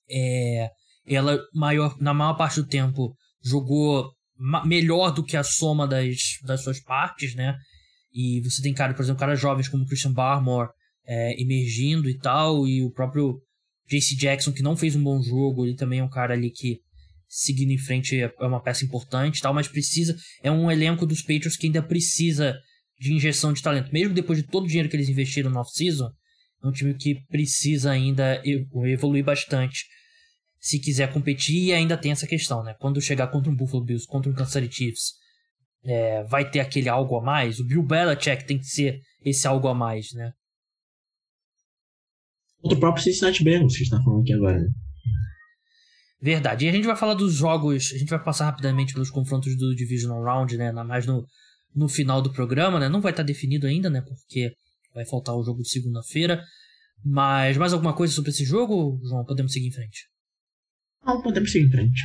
é, ela maior, na maior parte do tempo jogou melhor do que a soma das, das suas partes, né? E você tem cara, por exemplo, caras jovens como Christian Barmore é, emergindo e tal, e o próprio JC Jackson, que não fez um bom jogo, ele também é um cara ali que seguindo em frente é, é uma peça importante e tal, mas precisa. É um elenco dos Patriots que ainda precisa de injeção de talento. Mesmo depois de todo o dinheiro que eles investiram no off-season, é um time que precisa ainda evoluir bastante se quiser competir, e ainda tem essa questão, né? Quando chegar contra um Buffalo Bills, contra um Kansas City Chiefs, é, vai ter aquele algo a mais? O Bill Belichick tem que ser esse algo a mais, né? Contra o próprio Cincinnati Bengals, que está falando aqui agora, né? Verdade. E a gente vai falar dos jogos, a gente vai passar rapidamente pelos confrontos do Divisional Round, né? Mais no, no final do programa, né? Não vai estar definido ainda, né? Porque vai faltar o jogo de segunda-feira. Mas mais alguma coisa sobre esse jogo, João? Podemos seguir em frente. Não, podemos seguir em frente.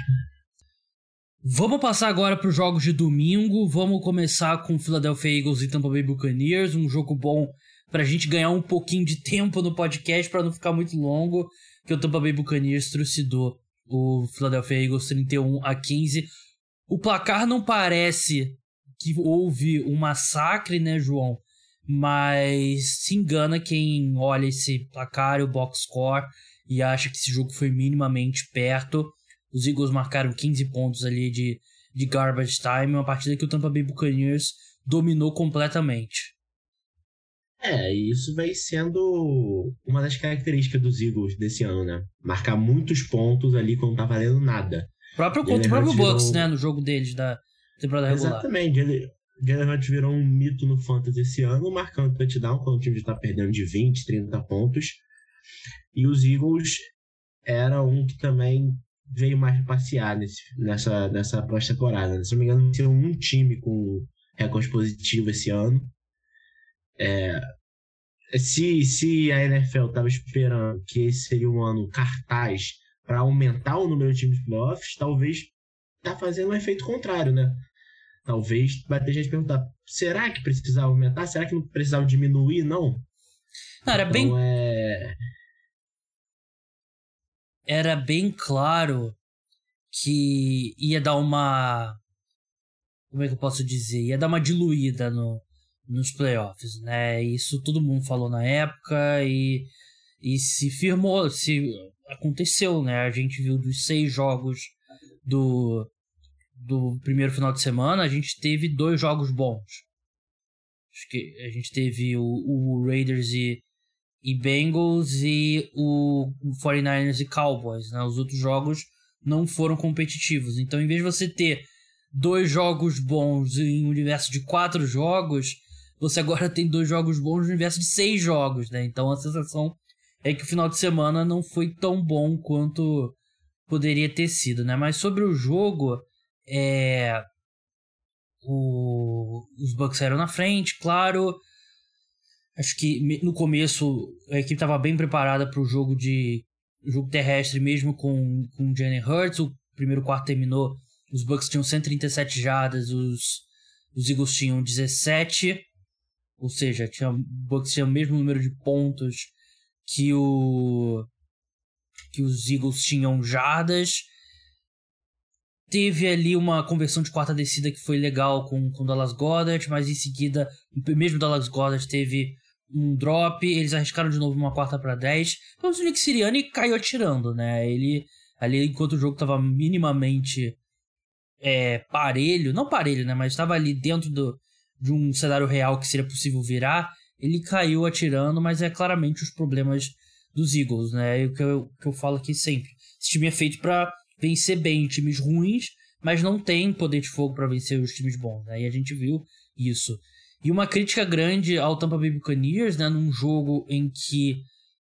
Vamos passar agora para os jogos de domingo. Vamos começar com Philadelphia Eagles e Tampa Bay Buccaneers, um jogo bom para a gente ganhar um pouquinho de tempo no podcast para não ficar muito longo, que o Tampa Bay Buccaneers trucidou o Philadelphia Eagles 31 a 15. O placar não parece que houve um massacre, né, João? mas se engana quem olha esse placar o box score e acha que esse jogo foi minimamente perto. Os Eagles marcaram 15 pontos ali de, de garbage time, uma partida que o Tampa Bay Buccaneers dominou completamente. É, isso vai sendo uma das características dos Eagles desse ano, né? Marcar muitos pontos ali quando tá valendo nada. Próprio contra o próprio Bucks, virou... né? No jogo deles da temporada regular. Exatamente. Ele, Jalen Hurts virou um mito no Fantasy esse ano, marcando touchdown quando o time está perdendo de 20, 30 pontos. E os Eagles era um que também veio mais passear nesse, nessa, nessa pós-temporada. Se não me engano, tinha um time com recorde positivo esse ano. É, se, se a NFL estava esperando que esse seria um ano cartaz para aumentar o número de times playoffs, talvez tá fazendo um efeito contrário, né? Talvez vai ter gente perguntar: será que precisava aumentar? Será que não precisava diminuir? Não. não era então, bem. É... Era bem claro que ia dar uma. Como é que eu posso dizer? Ia dar uma diluída no, nos playoffs, né? Isso todo mundo falou na época e, e se firmou, se aconteceu, né? A gente viu dos seis jogos do, do primeiro final de semana, a gente teve dois jogos bons. Acho que a gente teve o, o Raiders e, e Bengals e o 49ers e Cowboys, né? Os outros jogos não foram competitivos. Então, em vez de você ter dois jogos bons em um universo de quatro jogos, você agora tem dois jogos bons no universo de seis jogos, né? Então a sensação é que o final de semana não foi tão bom quanto poderia ter sido, né? Mas sobre o jogo, é... o... os Bucks saíram na frente, claro. Acho que no começo a equipe estava bem preparada para o jogo de jogo terrestre, mesmo com, com Jalen Hurts. O primeiro quarto terminou, os Bucks tinham 137 jardas, os, os Eagles tinham 17. Ou seja, tinha, Bucks tinha o mesmo número de pontos que o que os Eagles tinham jardas. Teve ali uma conversão de quarta descida que foi legal com o Dallas Goddard, mas em seguida, mesmo Dallas Goddard teve um drop, eles arriscaram de novo uma quarta para 10. Então o Nick Sirianni caiu atirando, né? Ele ali enquanto o jogo estava minimamente é, parelho, não parelho, né, mas estava ali dentro do, de um cenário real que seria possível virar, ele caiu atirando, mas é claramente os problemas dos Eagles, né? É o que eu, que eu falo aqui sempre. Esse time é feito para vencer bem times ruins, mas não tem poder de fogo para vencer os times bons? E a gente viu isso. E uma crítica grande ao Tampa Bay Buccaneers, né? Num jogo em que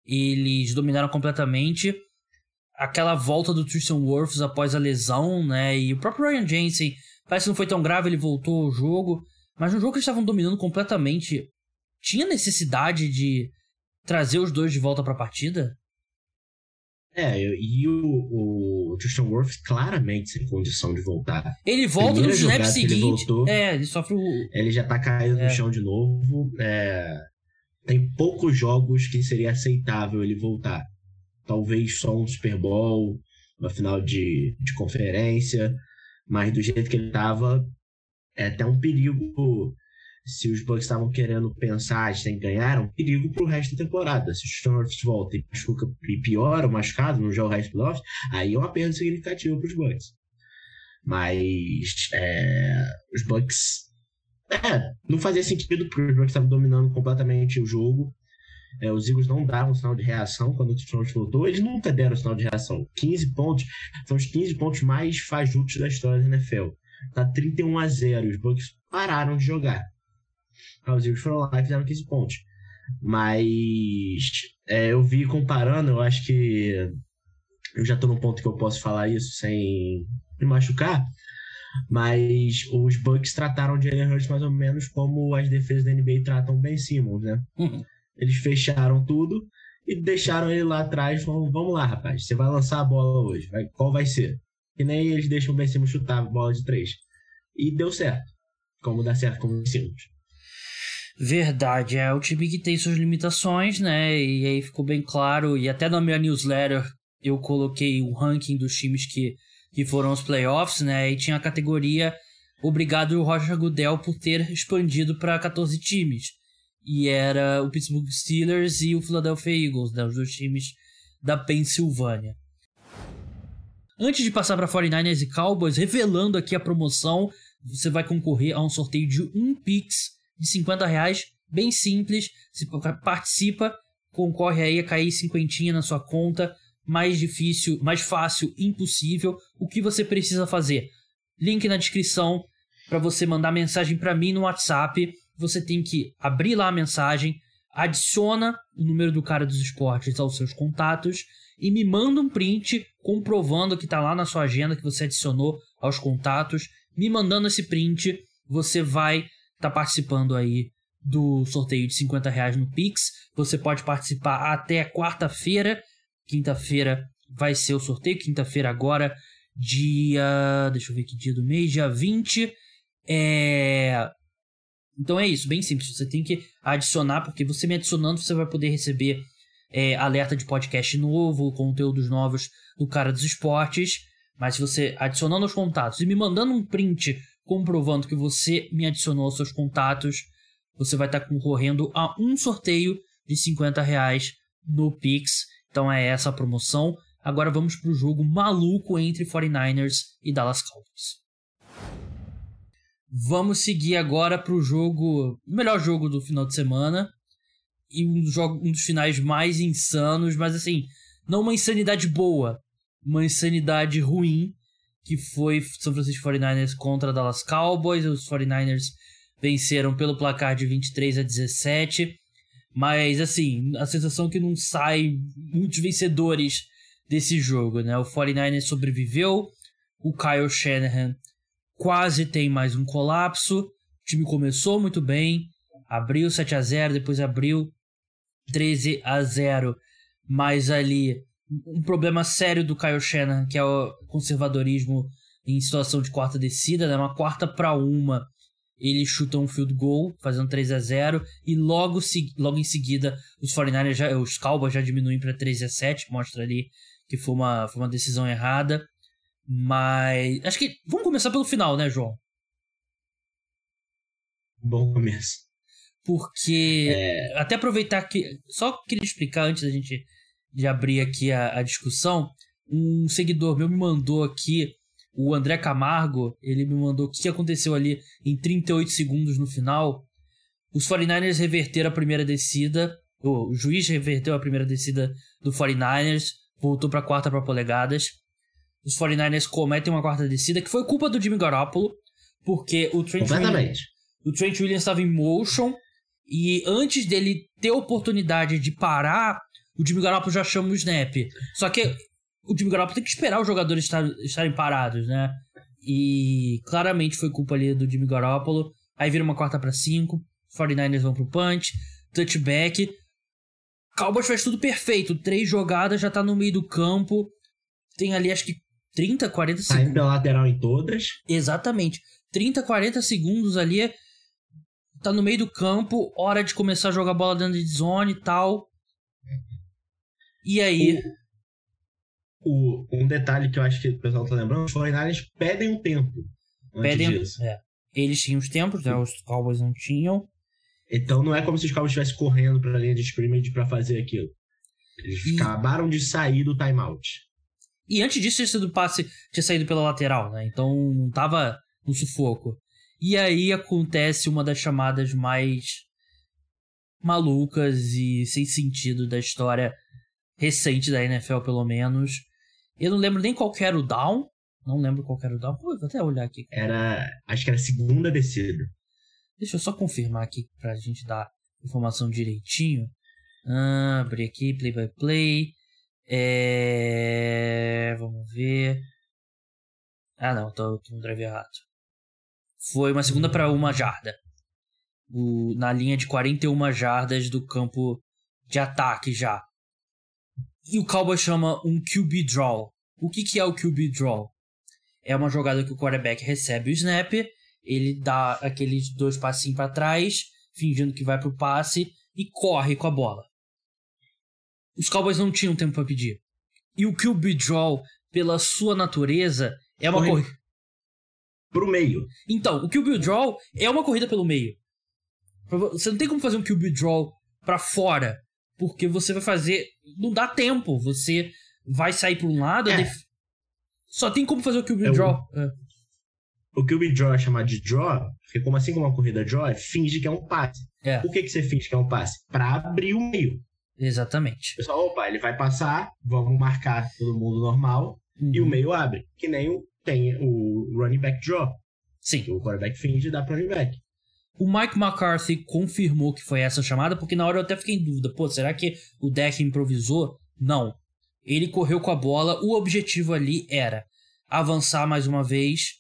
eles dominaram completamente aquela volta do Tristan Wirfs após a lesão, né? E o próprio Ryan Jensen parece que não foi tão grave, ele voltou ao jogo. Mas no jogo que eles estavam dominando completamente, tinha necessidade de trazer os dois de volta para a partida? É, e o, o Tristan Wirfs claramente sem condição de voltar. Ele volta Primeira no snap seguinte. Ele voltou, é, ele sofre o. Ele já tá caído é. no chão de novo. É, tem poucos jogos que seria aceitável ele voltar. Talvez só um Super Bowl, uma final de, de conferência. Mas do jeito que ele tava, é até um perigo. Se os Bucks estavam querendo pensar, gente tem que ganhar, é um perigo pro resto da temporada. Se o Shorts volta e machuca e piora o machucado, não joga o resto playoffs, aí é uma perda significativa pros Bucks. Mas é, os Bucks. É, não fazia sentido porque os Bucks estavam dominando completamente o jogo. É, os Eagles não davam sinal de reação quando o Trump voltou. Eles nunca deram sinal de reação. 15 pontos são os 15 pontos mais fajutos da história da NFL. Tá 31 a 0 Os Bucks pararam de jogar. Os Eagles foram lá e fizeram 15 pontos. Mas é, eu vi comparando, eu acho que eu já tô num ponto que eu posso falar isso sem me machucar. Mas os Bucks trataram de Jalen Hurts mais ou menos como as defesas da NBA tratam Ben Simmons, né? Uhum. Eles fecharam tudo e deixaram ele lá atrás. Vamos, vamos lá, rapaz. Você vai lançar a bola hoje. Vai, qual vai ser? Que nem eles deixam o Ben Simmons chutar a bola de três. E deu certo. Como dá certo com o Ben Simmons. Verdade, é o time que tem suas limitações, né? E aí ficou bem claro. E até na minha newsletter eu coloquei o ranking dos times que, que foram aos playoffs, né? E tinha a categoria Obrigado Roger Goodell por ter expandido para 14 times. E era o Pittsburgh Steelers e o Philadelphia Eagles, né, os dois times da Pensilvânia. Antes de passar para 49ers e Cowboys, revelando aqui a promoção, você vai concorrer a um sorteio de um Pix de 50 reais, bem simples. Você participa, concorre aí a cair cinquentinha na sua conta. Mais difícil, mais fácil, impossível. O que você precisa fazer? Link na descrição para você mandar mensagem para mim no WhatsApp. Você tem que abrir lá a mensagem, adiciona o número do cara dos esportes aos seus contatos e me manda um print comprovando que está lá na sua agenda que você adicionou aos contatos. Me mandando esse print, você vai estar tá participando aí do sorteio de 50 reais no Pix. Você pode participar até quarta-feira. Quinta-feira vai ser o sorteio. Quinta-feira agora, dia. Deixa eu ver que dia do mês, dia 20. É. Então é isso, bem simples. Você tem que adicionar, porque você me adicionando, você vai poder receber é, alerta de podcast novo, conteúdos novos do cara dos esportes. Mas se você adicionando os contatos e me mandando um print comprovando que você me adicionou aos seus contatos, você vai estar concorrendo a um sorteio de 50 reais no Pix. Então é essa a promoção. Agora vamos para o jogo maluco entre 49ers e Dallas Cowboys. Vamos seguir agora para o jogo, melhor jogo do final de semana, e um dos, jogos, um dos finais mais insanos, mas assim, não uma insanidade boa, uma insanidade ruim, que foi São Francisco 49ers contra Dallas Cowboys. Os 49ers venceram pelo placar de 23 a 17. Mas assim, a sensação é que não sai muitos vencedores desse jogo, né? O 49ers sobreviveu, o Kyle Shanahan quase tem mais um colapso. O time começou muito bem, abriu 7 a 0, depois abriu 13 a 0, mas ali um problema sério do Kyle Shannon, que é o conservadorismo em situação de quarta descida, né? Uma quarta para uma, ele chuta um field goal, fazendo 3 a 0 e logo, logo em seguida os 49ers já, os Cowboys já diminuem para 3 a 7, mostra ali que foi uma, foi uma decisão errada. Mas acho que vamos começar pelo final, né, João? Bom começo. Porque. É... Até aproveitar que. Só queria explicar antes da gente de abrir aqui a, a discussão. Um seguidor meu me mandou aqui, o André Camargo, ele me mandou o que aconteceu ali em 38 segundos no final. Os 49ers reverteram a primeira descida. O juiz reverteu a primeira descida do 49ers, voltou para quarta para polegadas. Os 49ers cometem uma quarta descida, que foi culpa do Jimmy Garoppolo, porque o Trent, Williams, o Trent Williams estava em motion e antes dele ter oportunidade de parar, o Jimmy Garoppolo já chama o snap. Só que o Jimmy Garoppolo tem que esperar os jogadores estar, estarem parados, né? E claramente foi culpa ali do Jimmy Garoppolo. Aí vira uma quarta para cinco. 49ers vão pro punch, touchback. Cowboys faz tudo perfeito. Três jogadas, já tá no meio do campo. Tem ali acho que 30, 40 segundos. Saindo lateral em todas. Exatamente. 30, 40 segundos ali tá no meio do campo, hora de começar a jogar bola dentro de zone e tal. E aí. O, o, um detalhe que eu acho que o pessoal tá lembrando: os 49 pedem um tempo. Pedem. É. Eles tinham os tempos, né? Os Cowboys não tinham. Então não é como se os Cowboys estivessem correndo pra linha de scrimmage para fazer aquilo. Eles e... acabaram de sair do timeout. E antes disso, tinha sido passe tinha saído pela lateral, né? Então não tava no sufoco. E aí acontece uma das chamadas mais malucas e sem sentido da história recente da NFL, pelo menos. Eu não lembro nem qual era o down. Não lembro qual era o down. Vou até olhar aqui. Era. Acho que era a segunda descida. Deixa eu só confirmar aqui pra gente dar informação direitinho. Ah, abrir aqui, play by play. É... Vamos ver. Ah, não, tô, tô no drive errado foi uma segunda para uma jarda. O, na linha de 41 jardas do campo de ataque já. E o Cowboy chama um QB draw. O que, que é o QB draw? É uma jogada que o quarterback recebe o snap, ele dá aqueles dois passinhos para trás, fingindo que vai pro passe e corre com a bola. Os Cowboys não tinham tempo para pedir. E o QB draw, pela sua natureza, é uma corrida pro meio. Então, o QB Draw é uma corrida pelo meio. Você não tem como fazer um QB draw pra fora. Porque você vai fazer. Não dá tempo. Você vai sair pra um lado. É. def- Só tem como fazer o QB É o- draw. É. O QB draw é chamado de draw, porque como assim como uma corrida draw, é finge que é um passe. É. Por que, que você finge que é um passe? Pra abrir o meio. Exatamente. O pessoal, opa, ele vai passar, vamos marcar todo mundo normal, e o Uhum. meio abre. Que nem o, tem o running back draw, Sim. o quarterback finge e dá pro running back. O Mike McCarthy confirmou que foi essa chamada, porque na hora eu até fiquei em dúvida. Pô, será que o deck improvisou? Não. Ele correu com a bola. O objetivo ali era avançar mais uma vez,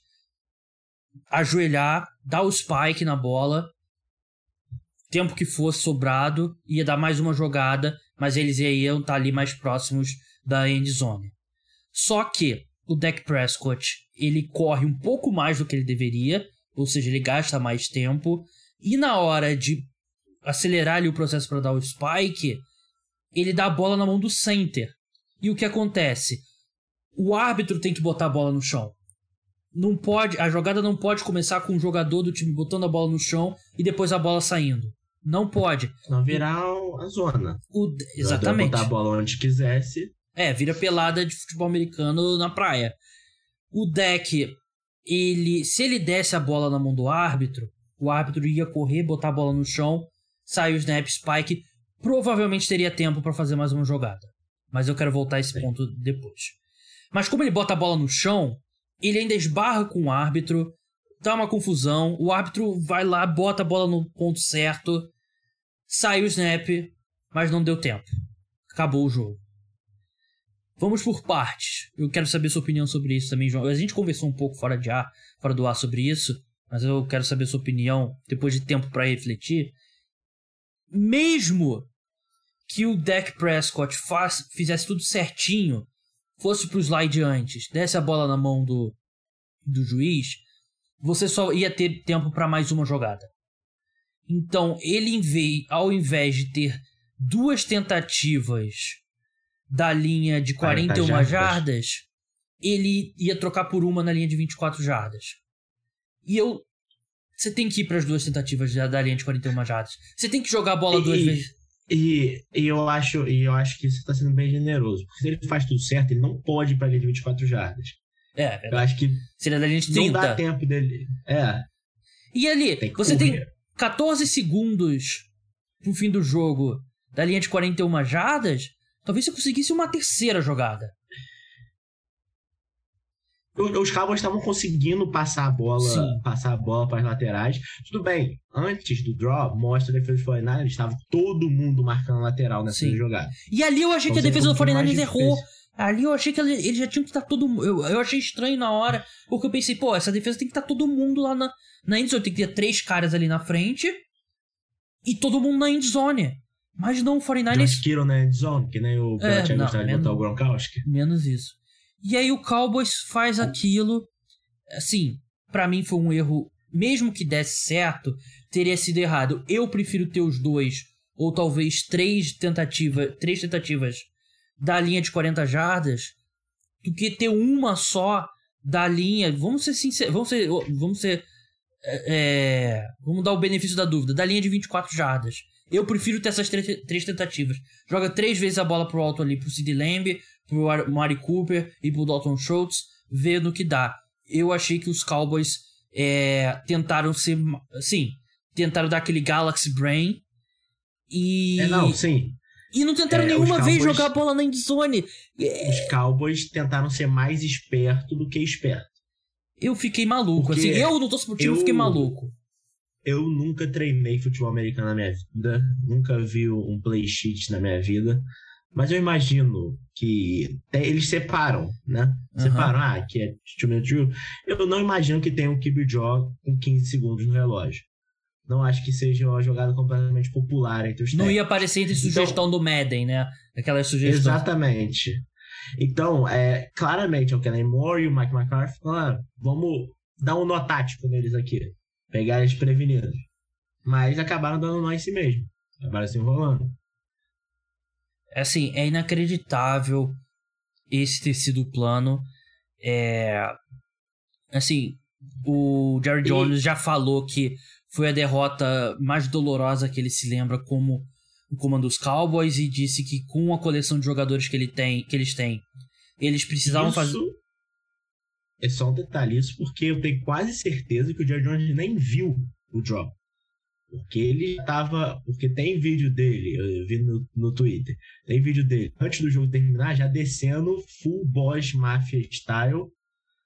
ajoelhar, dar o spike na bola, tempo que fosse sobrado, ia dar mais uma jogada, mas eles iam estar ali mais próximos da end zone. Só que o Dak Prescott, ele corre um pouco mais do que ele deveria, ou seja, ele gasta mais tempo, e na hora de acelerar ali o processo para dar o spike, ele dá a bola na mão do center. E o que acontece? O árbitro tem que botar a bola no chão. Não pode, a jogada não pode começar com o jogador do time botando a bola no chão e depois a bola saindo. Não pode. Senão virar a zona. O, exatamente. Botar a bola onde quisesse. É, vira pelada de futebol americano na praia. O deck, ele, se ele desse a bola na mão do árbitro, o árbitro ia correr, botar a bola no chão, sair o snap, spike, provavelmente teria tempo pra fazer mais uma jogada. Mas eu quero voltar a esse Sim. ponto depois. Mas como ele bota a bola no chão, ele ainda esbarra com o árbitro, dá uma confusão, o árbitro vai lá, bota a bola no ponto certo, sai o snap, mas não deu tempo. Acabou o jogo. Vamos por partes. Eu quero saber sua opinião sobre isso também, João. A gente conversou um pouco fora de ar, fora do ar sobre isso, mas eu quero saber sua opinião depois de tempo pra refletir. Mesmo que o Dak Prescott faz, fizesse tudo certinho, fosse pro slide antes, desse a bola na mão do, do juiz, você só ia ter tempo pra mais uma jogada. Então, ele ao invés de ter duas tentativas da linha de 40 41 jardas. jardas, ele ia trocar por uma na linha de 24 jardas. E eu. Você tem que ir para as duas tentativas da, da linha de 41 jardas. Você tem que jogar a bola E- duas e- vezes. E, e eu acho, e eu acho que você tá sendo bem generoso. Porque se ele faz tudo certo, ele não pode ir pra linha de 24 jardas. É, Eu acho que seria da linha de não 30. dá tempo dele. É, E ali, tem você tem correr. 14 segundos pro fim do jogo da linha de 41 jardas. Talvez você conseguisse uma terceira jogada. Os Cowboys estavam conseguindo passar a bola, Sim. passar a bola para as laterais. Tudo bem, antes do draw, mostra a defesa do 49 estava todo mundo marcando lateral nessa Sim. jogada. E ali eu achei que a Então, defesa do um pouquinho 49ers mais errou. difícil. Ali eu achei que ele- eles já tinham que estar todo mundo. Eu, eu achei estranho na hora, porque eu pensei, pô, essa defesa tem que estar todo mundo lá na, na endzone. Tem que ter três caras ali na frente e todo mundo na endzone. Mas não, o 49ers. Josh Kittle na endzone, que nem o É, não, gostava de menos- botar o Gronkowski. Menos isso. E aí o Cowboys faz aquilo. Assim, pra mim foi um erro. Mesmo que desse certo, teria sido errado. Eu prefiro ter os dois, ou talvez três tentativas, três tentativas da linha de 40 jardas, do que ter uma só da linha. Vamos ser sinceros. Vamos ser. Vamos ser. é, é, vamos dar o benefício da dúvida. Da linha de 24 jardas. Eu prefiro ter essas três, três tentativas. Joga três vezes a bola pro alto ali pro Sid Lamb, pro Ar- Mari Cooper e pro Dalton Schultz, vê no que dá. Eu achei que os Cowboys é, tentaram ser. Assim, tentaram dar aquele Galaxy Brain. E. É, não, sim. E não tentaram É, nenhuma vez Cowboys- jogar a bola na endzone. É, Os Cowboys tentaram ser mais esperto do que esperto. Eu fiquei maluco. Porque Assim, eu não torço pro time, eu- fiquei maluco. Eu nunca treinei futebol americano na minha vida, nunca vi um play sheet na minha vida, mas eu imagino que eles separam, né? Aham. Separam, ah, que é two minute drill. Eu não imagino que tenha um keep draw com 15 segundos no relógio. Não acho que seja uma jogada completamente popular entre os Não técnicos. ia aparecer entre Então- sugestão do Madden, né? Aquelas sugestões. Exatamente. Então, é, claramente, é o Kellen Moore e o Mike McCarthy falaram, vamos dar um nó tático neles aqui. Pegar eles prevenidos. Mas acabaram dando nó em si mesmo. Acabaram se enrolando. Assim, é inacreditável esse ter sido o plano. É. Assim, o Jerry E- Jones já falou que foi a derrota mais dolorosa que ele se lembra como o comando dos Cowboys e disse que com a coleção de jogadores que, ele tem, que eles têm, eles precisavam Isso fazer. É só um detalhe, isso porque eu tenho quase certeza que o Jerry Jones nem viu o drop. Porque ele tava. Porque tem vídeo dele, eu vi no, no Twitter, tem vídeo dele antes do jogo terminar, já descendo full boss mafia style,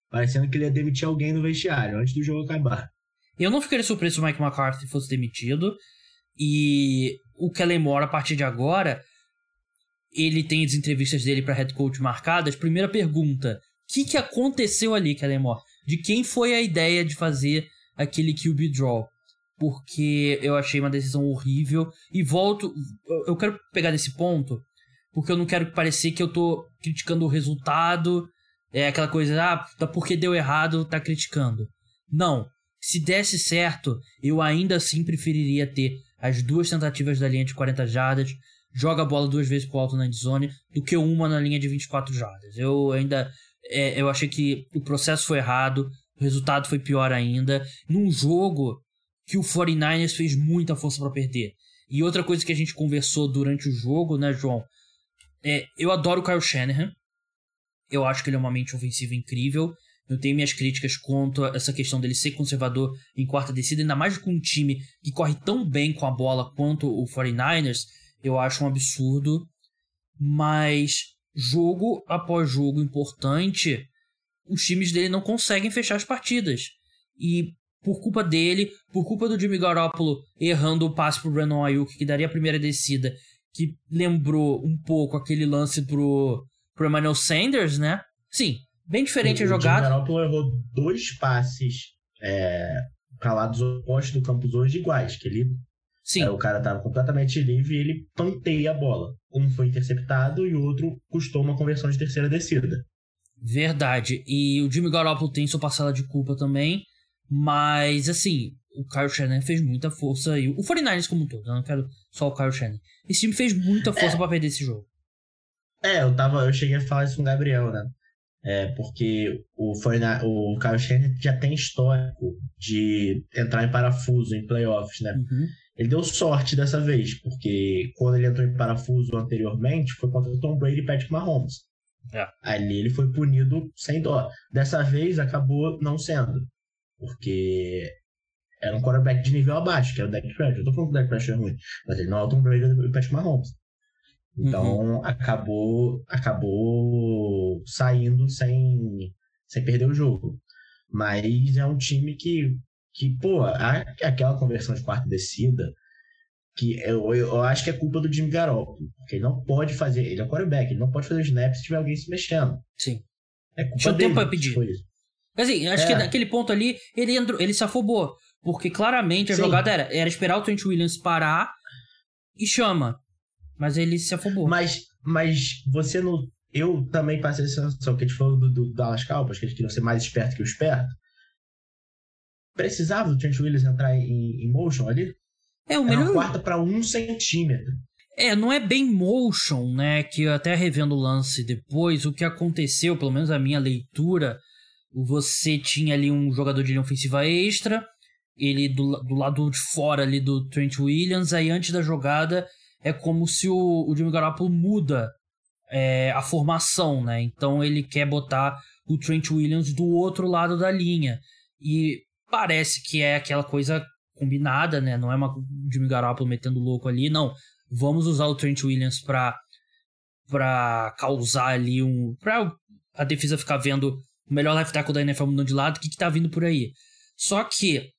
parecendo que ele ia demitir alguém no vestiário antes do jogo acabar. Eu não ficaria surpreso se o Mike McCarthy fosse demitido. E o Kellen Moore, a partir de agora, ele tem as entrevistas dele para head coach marcadas. Primeira pergunta: que, que aconteceu ali, Kellen Moore? De quem foi a ideia de fazer aquele QB draw? Porque eu achei uma decisão horrível. E volto. Eu quero pegar nesse ponto, porque eu não quero parecer que eu tô criticando o resultado. É aquela coisa, ah, tá porque deu errado, tá criticando. Não. Se desse certo, eu ainda assim preferiria ter as duas tentativas da linha de 40 jardas, joga a bola duas vezes pro alto na endzone, do que uma na linha de 24 jardas. Eu ainda. É, eu achei que o processo foi errado, o resultado foi pior ainda. Num jogo que o 49ers fez muita força para perder. E outra coisa que a gente conversou durante o jogo, né, João? É, eu adoro o Kyle Shanahan. Eu acho que ele é uma mente ofensiva incrível. Eu tenho minhas críticas quanto a essa questão dele ser conservador em quarta descida, ainda mais com um time que corre tão bem com a bola quanto o 49ers. Eu acho um absurdo. Mas jogo após jogo importante, os times dele não conseguem fechar as partidas. E por culpa dele, por culpa do Jimmy Garoppolo errando o passe pro Brandon Ayuk, que daria a primeira descida, que lembrou um pouco aquele lance pro, pro Emmanuel Sanders, né? Sim, bem diferente o, a jogada. O Garoppolo errou dois passes é, para lados opostos do campo hoje iguais, que ele Sim. É, o cara tava completamente livre e ele panteia a bola. Um foi interceptado e o outro custou uma conversão de terceira descida. Verdade. E o Jimmy Garoppolo tem sua parcela de culpa também. Mas, assim, o Kyle Shannon fez muita força. E o 49ers como um todo, eu não quero só o Kyle Shannon. Esse time fez muita força é. para perder esse jogo. É, eu tava. Eu cheguei a falar isso com o Gabriel, né? É, porque o, o Kyle Shannon já tem histórico de entrar em parafuso em playoffs, né? Uhum. Ele deu sorte dessa vez, porque quando ele entrou em parafuso anteriormente foi contra o Tom Brady e Patrick Mahomes. É. Ali ele foi punido sem dó. Dessa vez acabou não sendo, porque era um quarterback de nível abaixo, que era o Dak Prescott. Eu tô falando que o Dak Prescott é ruim, mas ele não é o Tom Brady e o Patrick Mahomes. Então uhum. acabou acabou saindo sem, sem perder o jogo. Mas é um time que que, pô, a, aquela conversão de quarta descida, que eu, eu acho que é culpa do Jimmy Garoppolo, porque ele não pode fazer, ele é o quarterback, ele não pode fazer snap se tiver alguém se mexendo. Sim. É culpa Tinha dele. tempo pra pedir. Mas assim, acho É. que naquele ponto ali, ele entrou, ele se afobou. Porque claramente a Sim. jogada era, era esperar o Trent Williams parar e chama. Mas ele se afobou. Mas, mas você não. Eu também passei essa sensação, que a gente falou do, do Dallas Cowboys, que eles queriam ser mais esperto que o esperto. Precisava o Trent Williams entrar em, em motion ali? é, o Era uma melhor. quarta para um centímetro. É, não é bem motion, né? Que até revendo o lance depois, o que aconteceu, pelo menos a minha leitura, você tinha ali um jogador de linha ofensiva extra, ele do, do lado de fora ali do Trent Williams, aí antes da jogada é como se o, o Jimmy Garoppolo muda é, a formação, né? Então ele quer botar o Trent Williams do outro lado da linha. E parece que é aquela coisa combinada, né? Não é uma o Jimmy Garoppolo metendo louco ali, não. Vamos usar o Trent Williams pra, pra causar ali um. pra a defesa ficar vendo o melhor left tackle da NFL mudando de lado, o que, que tá vindo por aí. Só que,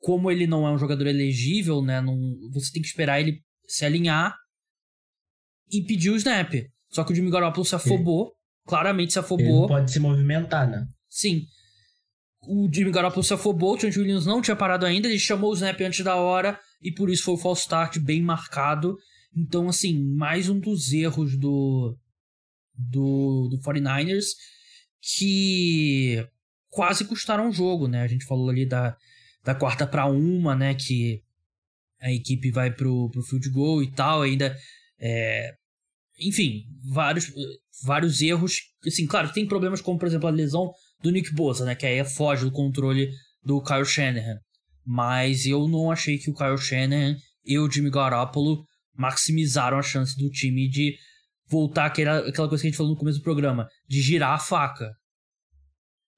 como ele não é um jogador elegível, né? Não, você tem que esperar ele se alinhar e pedir o snap. Só que o Jimmy Garoppolo se afobou, claramente se Ele afobou. não pode se movimentar, né? Sim. O Jimmy Garoppolo se afobou, o Williams não tinha parado ainda, ele chamou o snap antes da hora e por isso foi o false start bem marcado. Então, assim, mais um dos erros do do, do 49ers que quase custaram o jogo, né? A gente falou ali da, da quarta para uma, né? Que a equipe vai pro, pro field goal e tal, ainda é, enfim, vários, vários erros. Assim, claro, tem problemas como, por exemplo, a lesão do Nick Bosa, né? Que aí foge do controle do Kyle Shanahan. Mas eu não achei que o Kyle Shanahan e o Jimmy Garoppolo maximizaram a chance do time de voltar àquela, aquela coisa que a gente falou no começo do programa, de girar a faca.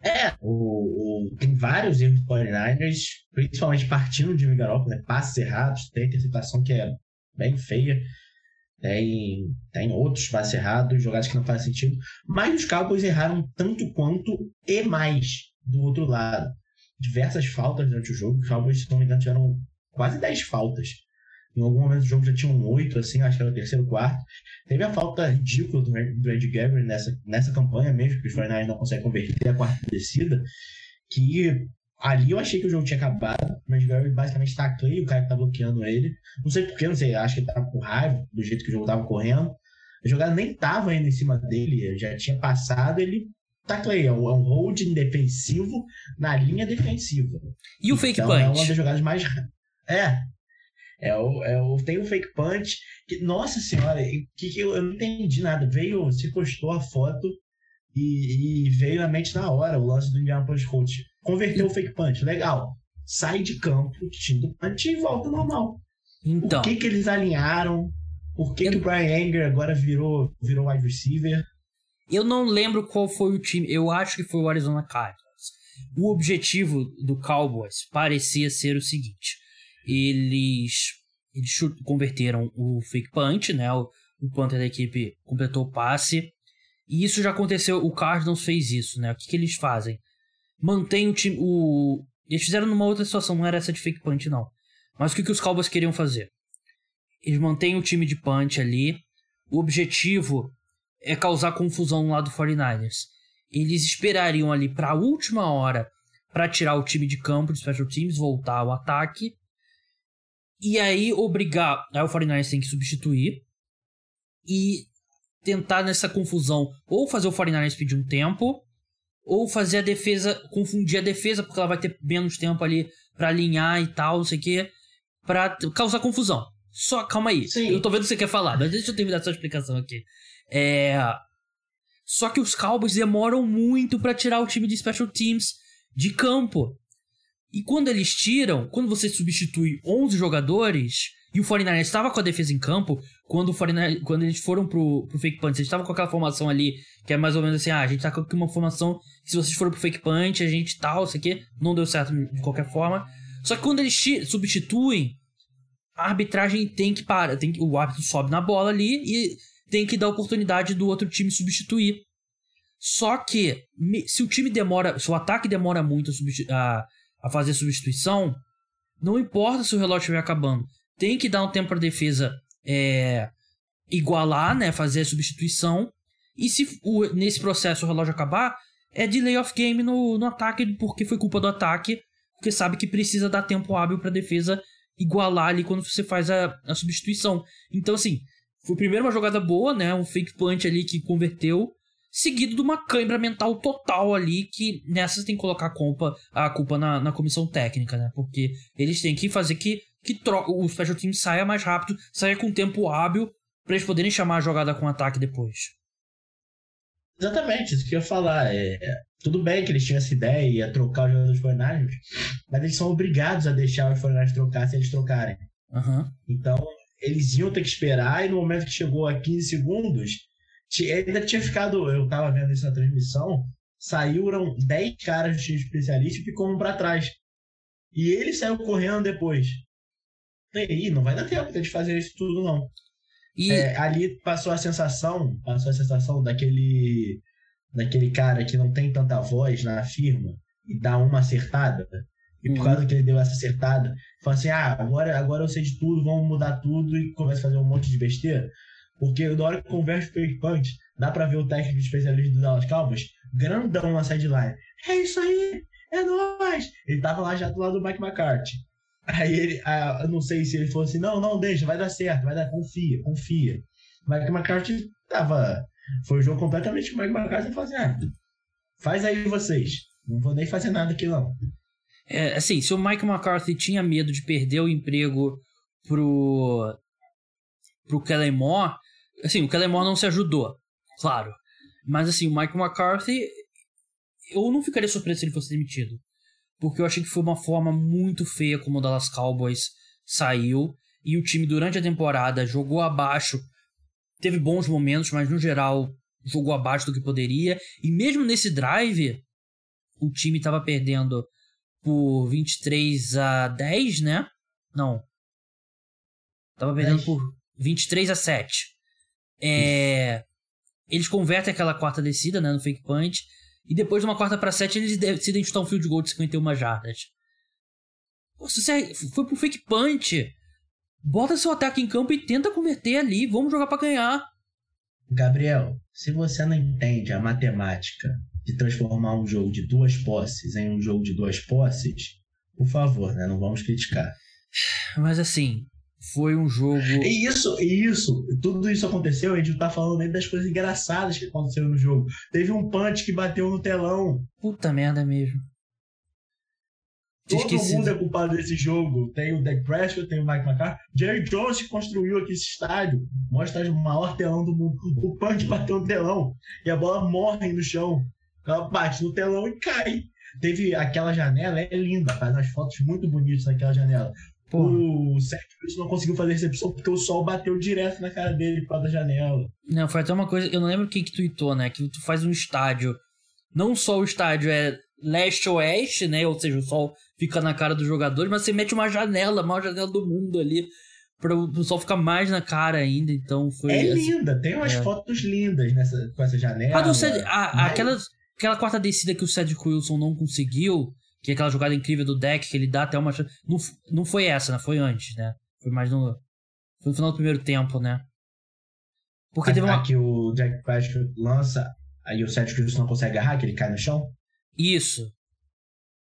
É, o, o, tem vários erros do 49ers, principalmente partindo de Jimmy Garoppolo, né? passes errados, tem interceptação que é bem feia, tem, tem outros passes errados, jogadas que não fazem sentido, mas os Cowboys erraram tanto quanto e mais do outro lado. Diversas faltas durante o jogo, os Cowboys, se não me engano, tiveram quase 10 faltas. Em algum momento do jogo já tinham oito, assim, acho que era o terceiro quarto. Teve a falta ridícula do, do Gabriel nessa, nessa campanha mesmo, que os 49 não conseguem converter a quarta descida, que ali eu achei que o jogo tinha acabado, mas o Gabriel basicamente tacleia o cara que tá bloqueando ele. Não sei porquê, não sei, acho que ele tava com raiva do jeito que o jogo tava correndo. A jogada nem tava indo em cima dele, já tinha passado, ele tacleia. É um holding defensivo na linha defensiva. E o fake então, punch? É uma das jogadas mais. É, é o, é o, tem o fake punch. Que, nossa senhora, que, que eu, eu, não entendi nada. Veio, você postou a foto e, e veio na mente na hora o lance do Indianapolis Colts. Converteu o fake punch, legal. Sai de campo, time do punch e volta normal. Então. Por que, que eles alinharam? Por que, eu... que o Brian Anger agora virou, virou wide receiver? Eu não lembro qual foi o time. Eu acho que foi o Arizona Cardinals. O objetivo do Cowboys parecia ser o seguinte: eles, eles converteram o fake punch, né? O, o punter da equipe completou o passe. E isso já aconteceu, o Cardinals fez isso, né? O que, que eles fazem? Mantém o time. O... Eles fizeram numa outra situação, não era essa de fake punch, não. Mas o que, que os Cowboys queriam fazer? Eles mantêm o time de punch ali. O objetivo é causar confusão lado do 49ers. Eles esperariam ali para a última hora para tirar o time de campo de special teams, voltar ao ataque e aí obrigar. Aí o 49ers tem que substituir. E tentar nessa confusão ou fazer o 49ers pedir um tempo. Ou fazer a defesa. Confundir a defesa, porque ela vai ter menos tempo ali para alinhar e tal, não sei o quê. Pra causar confusão. Só, calma aí. Sim. Eu tô vendo o que você quer falar, mas deixa eu terminar essa explicação aqui. É. Só que os Cowboys demoram muito para tirar o time de special teams de campo. E quando eles tiram, quando você substitui 11 jogadores, e o 49ers estava com a defesa em campo, quando, o 49, quando eles foram pro, pro fake punch, eles estavam com aquela formação ali, que é mais ou menos assim, ah, a gente tá com uma formação, se vocês forem pro fake punch, a gente tal, isso aqui, não deu certo de qualquer forma. Só que quando eles substituem, a arbitragem tem que parar, tem que, o árbitro sobe na bola ali e tem que dar oportunidade do outro time substituir. Só que, se o time demora, se o ataque demora muito a, a a fazer substituição, não importa se o relógio estiver acabando. Tem que dar um tempo para a defesa é, igualar, né? Fazer a substituição. E se o, nesse processo o relógio acabar, é delay of game no, no ataque, porque foi culpa do ataque. Porque sabe que precisa dar tempo hábil para a defesa igualar ali quando você faz a, a substituição. Então, assim, foi primeiro uma jogada boa, né? Um fake punch ali que converteu seguido de uma cãibra mental total ali, que nessas tem que colocar a culpa, a culpa na, na comissão técnica, né? Porque eles têm que fazer que, que o special team saia mais rápido, saia com tempo hábil, para eles poderem chamar a jogada com ataque depois. Exatamente, isso que eu ia falar. É, tudo bem que eles tinham essa ideia, ia trocar os jogadores fornários, mas eles são obrigados a deixar os fornários trocar se eles trocarem. Uhum. Então, eles iam ter que esperar, e no momento que chegou a 15 segundos, ainda tinha ficado, eu tava vendo isso na transmissão, saíram 10 caras de especialista e ficou um para trás. E ele saiu correndo depois. Aí, não vai dar tempo de fazer isso tudo, não. E... É, ali passou a sensação, passou a sensação daquele, daquele cara que não tem tanta voz na firma e dá uma acertada. E por uhum. causa que ele deu essa acertada, fala assim: ah, agora, agora eu sei de tudo, vamos mudar tudo e começa a fazer um monte de besteira. Porque na hora que converte o fake punch, dá pra ver o técnico especialista do Dallas Cowboys, grandão na sideline. É isso aí, é nóis! Ele tava lá já do lado do Mike McCarthy. Aí ele, ah, eu não sei se ele falou assim, não, não, deixa, vai dar certo, vai dar, confia, confia. Mike McCarthy tava, foi um jogo completamente que o Mike McCarthy falou assim, ah, faz aí vocês, não vou nem fazer nada aqui não. É, assim, se o Mike McCarthy tinha medo de perder o emprego pro pro Kellen Assim, o Kellen Moore não se ajudou, claro. Mas assim, o Mike McCarthy, eu não ficaria surpreso se ele fosse demitido. Porque eu achei que foi uma forma muito feia como o Dallas Cowboys saiu e o time durante a temporada jogou abaixo. Teve bons momentos, mas no geral jogou abaixo do que poderia. E mesmo nesse drive, o time estava perdendo por 23 a 10, né? Não. Tava perdendo 10. por 23 a 7. É, eles convertem aquela quarta descida, né, no fake punch. E depois de uma quarta para 7, eles decidem chutar um field goal de 51 jardas. Pô, se você foi pro fake punch, bota seu ataque em campo e tenta converter ali. Vamos jogar para ganhar. Gabriel, se você não entende a matemática de transformar um jogo de duas posses em um jogo de duas posses, por favor, né? Não vamos criticar. Mas assim, foi um jogo. E isso, isso, tudo isso aconteceu, a gente tá falando nem das coisas engraçadas que aconteceram no jogo. Teve um punch que bateu no telão. Puta merda mesmo. Todo esquecido. mundo é culpado desse jogo. Tem o Dak Prescott, tem o Mike McCarthy. Jerry Jones construiu aqui esse estádio. Mostra o maior telão do mundo. O punch bateu no telão e a bola morre no chão. Ela bate no telão e cai. Teve aquela janela, é linda, faz umas fotos muito bonitas naquela janela. Porra. O Sérgio não conseguiu fazer recepção porque o sol bateu direto na cara dele por causa da janela. Não, foi até uma coisa. Eu não lembro quem que tweetou, né? Que tu faz um estádio. Não só o estádio é leste-oeste, né? Ou seja, o sol fica na cara dos jogadores, mas você mete uma janela, a maior janela do mundo ali. Pra o sol ficar mais na cara ainda, então foi. É assim, linda, tem umas é. fotos lindas nessa, com essa janela. A, Ced, a, mas... aquela, aquela quarta descida que o Cedric Wilson não conseguiu, que é aquela jogada incrível do deck que ele dá até uma chance. Não, não foi essa, né? Foi antes, né? Foi mais no. Foi no final do primeiro tempo, né? Porque teve uma. que o Jack Prescott lança, aí o Cedric Wilson não consegue agarrar, que ele cai no chão? Isso.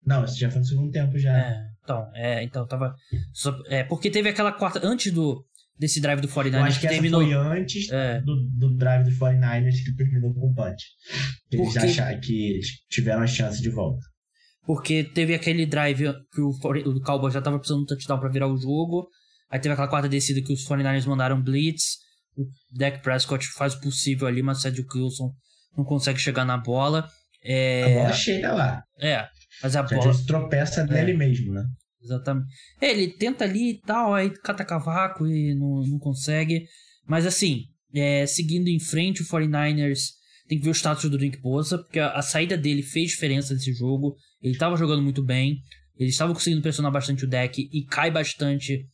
Não, isso já foi no segundo tempo já. É, então, é, então tava. Só, é, porque teve aquela quarta. Antes do. Desse drive do 49ers. Eu acho que, que terminou... foi antes é. do, do drive do 49ers que terminou com o punch. Eles porque... acharam que tiveram a chance de volta. Porque teve aquele drive que o, o Cowboys já tava precisando de um touchdown pra virar o jogo. Aí teve aquela quarta descida que os 49ers mandaram blitz. O Dak Prescott faz o possível ali, mas o Cedric Wilson não consegue chegar na bola. É... A bola chega lá. É, mas a Já bola... tropeça é. nele mesmo, né? Exatamente. É, ele tenta ali e tal, aí cata cavaco e não, não consegue. Mas assim, é, seguindo em frente, o 49ers tem que ver o status do Nick Bosa, porque a, a saída dele fez diferença nesse jogo. Ele estava jogando muito bem, ele estava conseguindo pressionar bastante o deck e cai bastante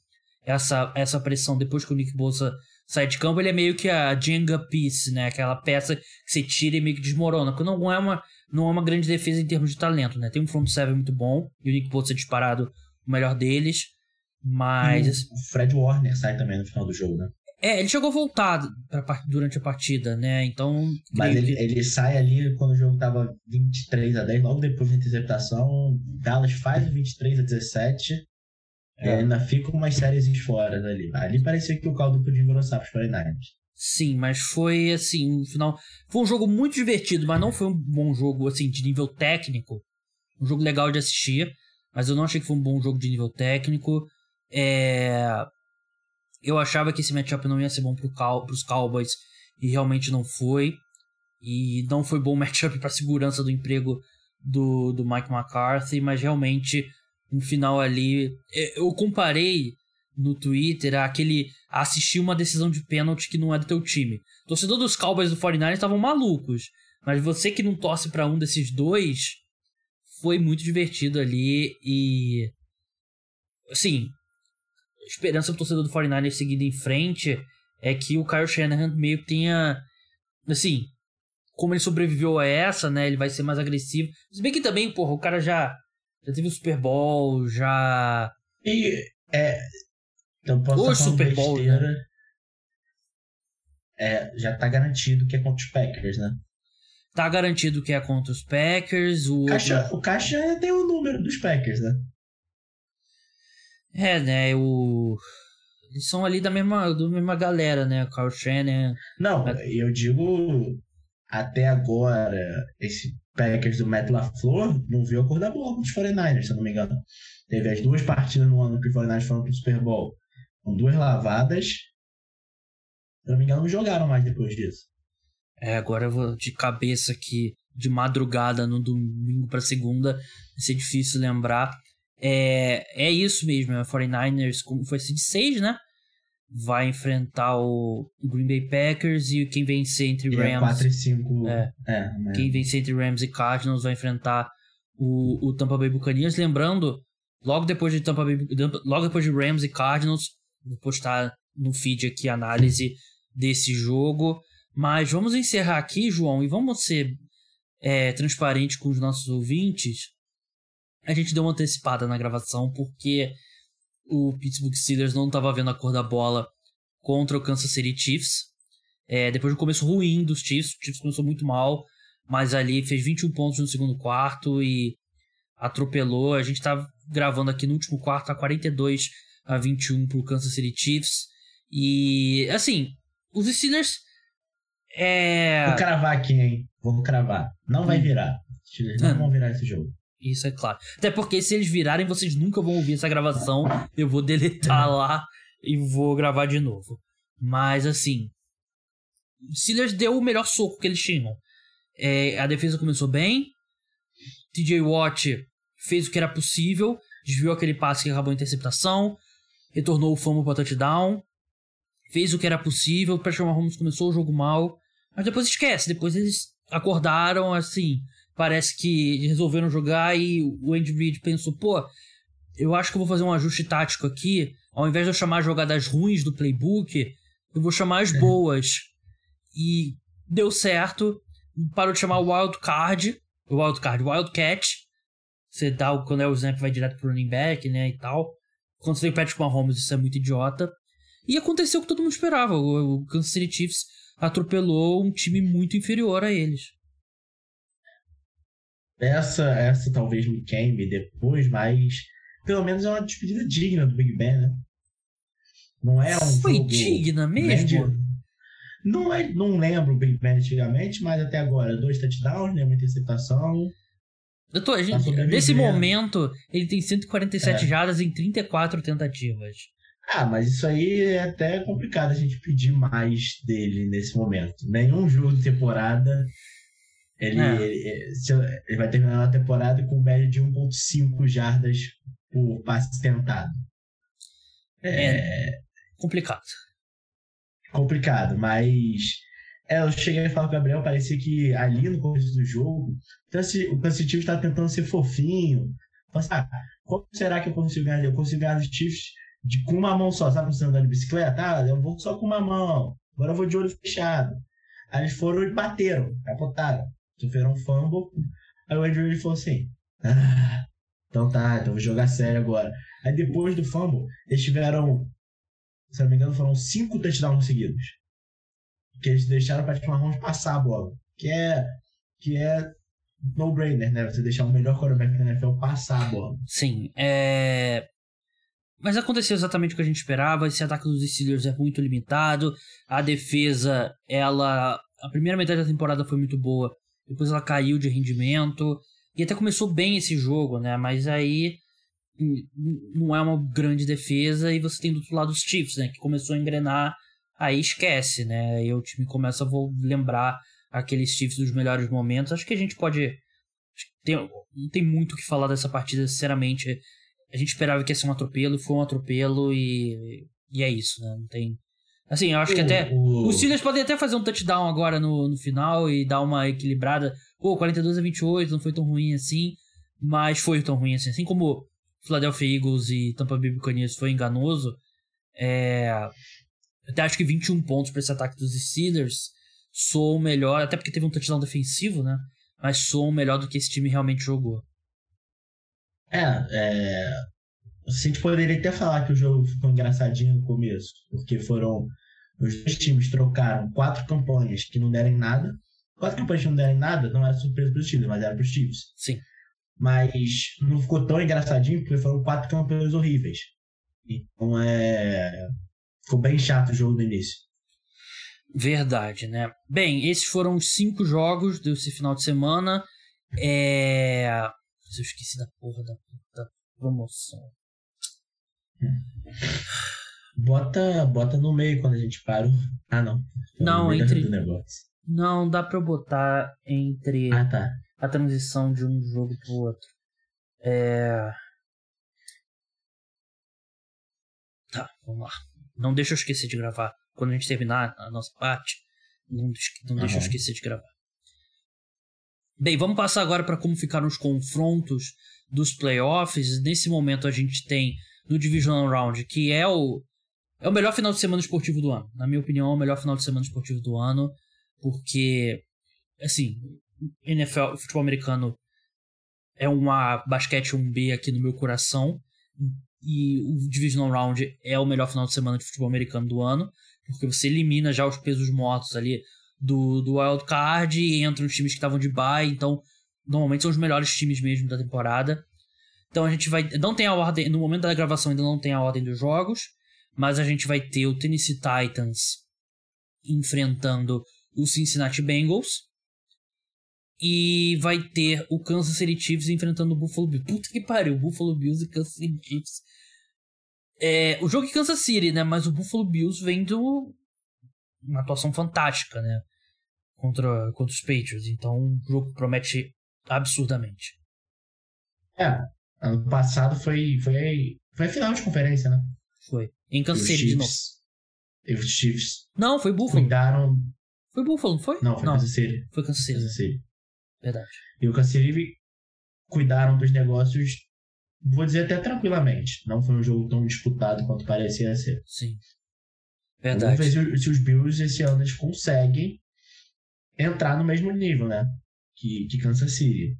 essa, essa pressão depois que o Nick Bosa sai de campo. Ele é meio que a Jenga Piece, né? Aquela peça que você tira e meio que desmorona, porque não é uma, não é uma grande defesa em termos de talento, né? Tem um front seven muito bom e o Nick Bosa é disparado o melhor deles, mas... o Fred Warner sai também no final do jogo, né? É, ele chegou voltado pra, durante a partida, né? Então. Mas ele, ele sai ali quando o jogo tava 23 a 10, logo depois da interceptação. Dallas faz o 23 a 17. É. E ainda fica umas séries fora dali. Ali parecia que o caldo podia engrossar pros 49ers. Sim, mas foi assim, no final. Foi um jogo muito divertido, mas não foi um bom jogo assim de nível técnico. Um jogo legal de assistir, mas eu não achei que foi um bom jogo de nível técnico. É eu achava que esse matchup não ia ser bom pro Cow pros Cowboys e realmente não foi. E não foi bom matchup para segurança do emprego do, do Mike McCarthy, mas realmente no final ali. Eu comparei no Twitter aquele assistir uma decisão de pênalti que não é do teu time. torcedor dos Cowboys do 49 estavam malucos, mas você que não torce para um desses dois foi muito divertido ali e assim, esperança pro torcedor do 49ers seguindo em frente é que o Kyle Shanahan meio que tenha. Assim, como ele sobreviveu a essa, né? Ele vai ser mais agressivo. Se bem que também, porra, o cara já, já teve o Super Bowl, já. E. É. Então posso o Super Bowl, né? É, já tá garantido que é contra os Packers, né? Tá garantido que é contra os Packers. O, Caixa, o Caixa tem o número dos Packers, né? É, né? O... Eles são ali da mesma, da mesma galera, né? Carl Shannon. Não, eu digo até agora, esse Packers do Matt LaFleur não viu a cor da bola com os 49ers, se eu não me engano. Teve as duas partidas no ano que os 49ers foram pro Super Bowl com duas lavadas. Se eu não me engano, não jogaram mais depois disso. É, agora eu vou de cabeça aqui. de madrugada no domingo para segunda. Vai ser difícil lembrar. É, é isso mesmo, é 49ers, como foi de 6, né? Vai enfrentar o Green Bay Packers e quem vencer entre Rams. É 4 e 5. É, é, quem vencer entre Rams e Cardinals vai enfrentar o, o Tampa Bay Buccaneers. Lembrando, logo depois de Tampa Bay, logo depois de Rams e Cardinals, vou postar no feed aqui a análise desse jogo. Mas vamos encerrar aqui, João, e vamos ser é, transparente com os nossos ouvintes. A gente deu uma antecipada na gravação porque o Pittsburgh Steelers não estava vendo a cor da bola contra o Kansas City Chiefs. É, depois do começo ruim dos Chiefs, o Chiefs começou muito mal, mas ali fez 21 pontos no segundo quarto e atropelou. A gente está gravando aqui no último quarto a 42 a 21 para o Kansas City Chiefs. E assim, os Steelers. É... Vou cravar aqui, hein? Vou cravar. Não vai hum. virar. Os Steelers não vão virar esse jogo. Isso é claro. Até porque se eles virarem, vocês nunca vão ouvir essa gravação. Eu vou deletar lá e vou gravar de novo. Mas assim. Steelers deu o melhor soco que eles tinham. É, a defesa começou bem. TJ Watt fez o que era possível. Desviou aquele passe que acabou a interceptação. Retornou o fumble para touchdown. Fez o que era possível. O Patrick Mahomes começou o jogo mal. Mas depois esquece. Depois eles acordaram assim parece que resolveram jogar e o Andy Reid pensou, pô, eu acho que eu vou fazer um ajuste tático aqui, ao invés de eu chamar as jogadas ruins do playbook, eu vou chamar as é. boas. E deu certo, parou de chamar wild card, wild card, wild catch. Você dá o, quando é o snap vai direto pro running back, né, e tal. Quando você tem o Patrick Mahomes, isso é muito idiota. E aconteceu o que todo mundo esperava. O, o Kansas City Chiefs atropelou um time muito inferior a eles. Essa, essa talvez me queime depois, mas pelo menos é uma despedida digna do Big Ben, né? Não é um. Foi digna mesmo? Não, é, não lembro o Big Ben antigamente, mas até agora, dois touchdowns, nenhuma interceptação. Eu tô, gente, tá nesse momento, ele tem 147 é. jardas em 34 tentativas. Ah, mas isso aí é até complicado a gente pedir mais dele nesse momento. Nenhum jogo de temporada ele, é. ele, ele, vai terminar a temporada com média de 1,5 jardas por passe tentado. É, é, complicado. Complicado, mas é, eu cheguei a falar com o Gabriel, parecia que ali no começo do jogo, o Kansas está tentando ser fofinho. Pensar, ah, como será que eu consigo ganhar? Eu consigo ganhar os Chiefs de, com uma mão só, sabe? Você andando de bicicleta? Ah, eu vou só com uma mão, agora eu vou de olho fechado. Aí eles foram e bateram, capotaram sofreram um fumble. Aí o Andrew falou assim: ah, então tá, então vou jogar sério agora. Aí depois do fumble, eles tiveram, se não me engano, foram cinco touchdowns seguidos. Que eles deixaram para Patrick Mahomes passar a bola. Que é, que é no-brainer, né? Você deixar o melhor quarterback da NFL passar a bola. Sim, é... Mas aconteceu exatamente o que a gente esperava. Esse ataque dos Steelers é muito limitado. A defesa, ela. A primeira metade da temporada foi muito boa depois ela caiu de rendimento. E até começou bem esse jogo, né? Mas aí não é uma grande defesa e você tem do outro lado os Chiefs, né? Que começou a engrenar, aí esquece, né? Aí o time começa a lembrar aqueles Chiefs dos melhores momentos. Acho que a gente pode... Tem, não tem muito o que falar dessa partida, sinceramente. A gente esperava que ia ser um atropelo, foi um atropelo e, e é isso, né? Não tem Assim, eu acho que até. O... Os Steelers podem até fazer um touchdown agora no, no final e dar uma equilibrada. Pô, 42 a 28 não foi tão ruim assim. Mas foi tão ruim assim. Assim como Philadelphia Eagles e Tampa Bay Buccaneers foi enganoso. É... Até acho que 21 pontos para esse ataque dos Steelers soam melhor. Até porque teve um touchdown defensivo, né? Mas soam melhor do que esse time realmente jogou. É, é, a gente poderia até falar que o jogo ficou engraçadinho no começo, porque foram. Os dois times trocaram quatro campanhas que não deram nada. Quatro campanhas que não deram nada não era surpresa para os times, mas era para os times. Sim. Mas não ficou tão engraçadinho porque foram quatro campanhas horríveis. Então é. Ficou bem chato o jogo do início. Verdade, né? Bem, esses foram os cinco jogos desse final de semana. É. Eu esqueci da porra da, da promoção. Bota, bota no meio quando a gente para. Ah, não. Não, entre. Não, dá pra eu botar entre ah, tá. a transição de um jogo pro outro. É. Tá, vamos lá. Não deixa eu esquecer de gravar. Quando a gente terminar a nossa parte, não, não deixa eu esquecer de gravar. Bem, vamos passar agora para como ficaram os confrontos dos playoffs. Nesse momento a gente tem no Divisional Round, que é o é o melhor final de semana esportivo do ano. Na minha opinião, é o melhor final de semana esportivo do ano, porque assim, NFL, futebol americano é uma basquete 1B aqui no meu coração. E o Divisional Round é o melhor final de semana de futebol americano do ano, porque você elimina já os pesos mortos ali do, do Wild Card e entram os times que estavam de bye, então normalmente são os melhores times mesmo da temporada. Então a gente vai. Não tem a ordem. No momento da gravação ainda não tem a ordem dos jogos. Mas a gente vai ter o Tennessee Titans enfrentando o Cincinnati Bengals. E vai ter o Kansas City Chiefs enfrentando o Buffalo Bills. Puta que pariu, Buffalo Bills e Kansas City Chiefs. É, o jogo é Kansas City, né? Mas o Buffalo Bills vem de uma atuação fantástica, né? Contra, contra os Patriots. Então o jogo promete absurdamente. É, ano passado foi, foi, foi final de conferência, né? Foi. Em Kansas City de novo. E os Chiefs. Não, foi Buffalo. Cuidaram. Foi Buffalo, não foi? Não, foi não. Kansas City. Foi Kansas City. Kansas City. Verdade. E o Kansas City cuidaram dos negócios, vou dizer até tranquilamente. Não foi um jogo tão disputado quanto parecia ser. Sim. Verdade. Vamos ver se, se os Bills esse ano eles conseguem entrar no mesmo nível, né? Que, que Kansas City.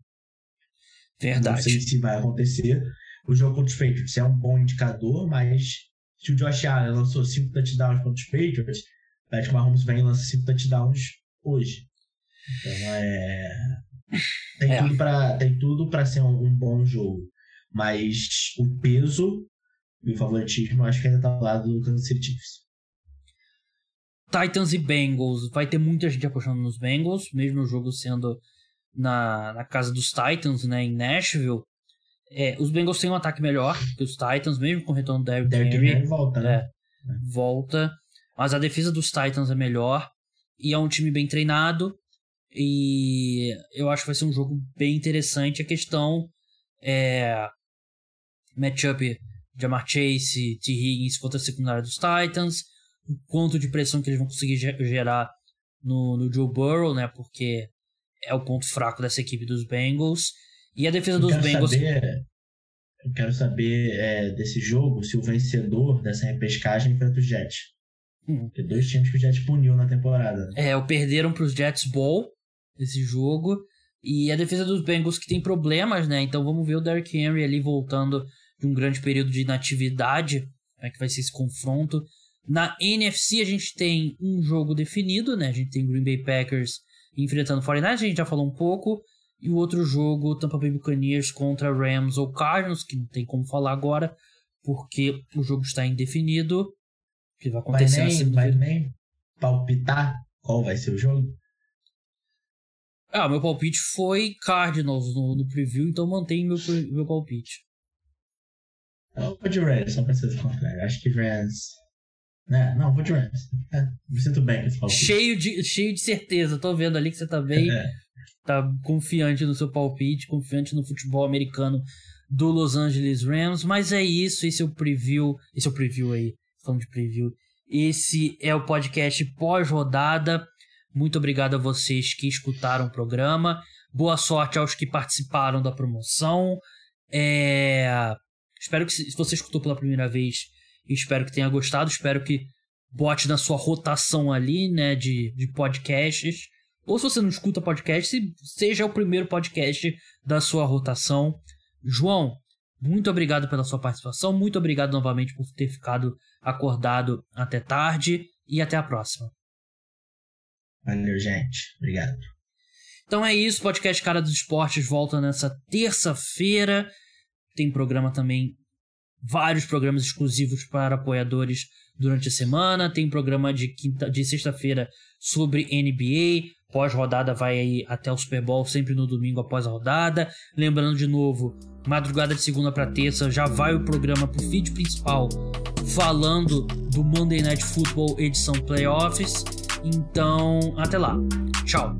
Verdade. Não sei se vai acontecer. O jogo contra os Patriots é um bom indicador, mas se o Josh Allen lançou 5 touchdowns contra os Patriots, Patrick Mahomes vem e lança 5 touchdowns hoje. Então é. Tem é. tudo para tem tudo para ser um, um, bom jogo, mas o peso e o favoritismo acho que ainda tá ao lado do Kansas City Chiefs. Titans e Bengals, vai ter muita gente apostando nos Bengals, mesmo o jogo sendo na, na casa dos Titans, né, em Nashville. É, os Bengals têm um ataque melhor que os Titans, mesmo com o retorno do Derrick Henry. volta, né? É, volta. Mas a defesa dos Titans é melhor. E é um time bem treinado. E eu acho que vai ser um jogo bem interessante. A questão é. Matchup Jamar Chase, T. Higgins contra a secundária dos Titans. O quanto de pressão que eles vão conseguir gerar no, no Joe Burrow, né? Porque é o ponto fraco dessa equipe dos Bengals. E a defesa eu dos Bengals. Saber, eu quero saber é, desse jogo se o vencedor dessa repescagem enfrenta os Jets. Hum. Porque dois times que o Jets puniu na temporada. É, o perderam para os Jets Bowl esse jogo. E a defesa dos Bengals que tem problemas, né? Então vamos ver o Derrick Henry ali voltando de um grande período de inatividade. Como é que vai ser esse confronto? Na NFC a gente tem um jogo definido, né? A gente tem Green Bay Packers enfrentando o 49 a gente já falou um pouco. E o outro jogo, Tampa Bay Buccaneers contra Rams ou Cardinals, que não tem como falar agora, porque o jogo está indefinido. O que vai acontecer vai nem, vai nem palpitar qual vai ser o jogo? Ah, meu palpite foi Cardinals no, no preview, então mantém meu, meu palpite. Eu vou de Rams, só pra ser contrário. Acho que Rams. É, não, vou de Rams. É, me sinto bem com esse palpite. Cheio de, cheio de certeza, tô vendo ali que você tá bem. É tá confiante no seu palpite, confiante no futebol americano do Los Angeles Rams. Mas é isso, esse é o preview. Esse é o preview aí, falando de preview. Esse é o podcast pós-rodada. Muito obrigado a vocês que escutaram o programa. Boa sorte aos que participaram da promoção. É... Espero que, se você escutou pela primeira vez, espero que tenha gostado. Espero que bote na sua rotação ali, né, de, de podcasts. Ou se você não escuta podcast, seja o primeiro podcast da sua rotação. João, muito obrigado pela sua participação. Muito obrigado novamente por ter ficado acordado até tarde. E até a próxima. Valeu, gente. Obrigado. Então é isso. Podcast Cara dos Esportes volta nessa terça-feira. Tem programa também, vários programas exclusivos para apoiadores durante a semana. Tem programa de quinta, de sexta-feira sobre NBA. Pós-rodada vai aí até o Super Bowl, sempre no domingo após a rodada. Lembrando de novo, madrugada de segunda para terça já vai o programa pro feed principal falando do Monday Night Football edição Playoffs. Então, até lá. Tchau.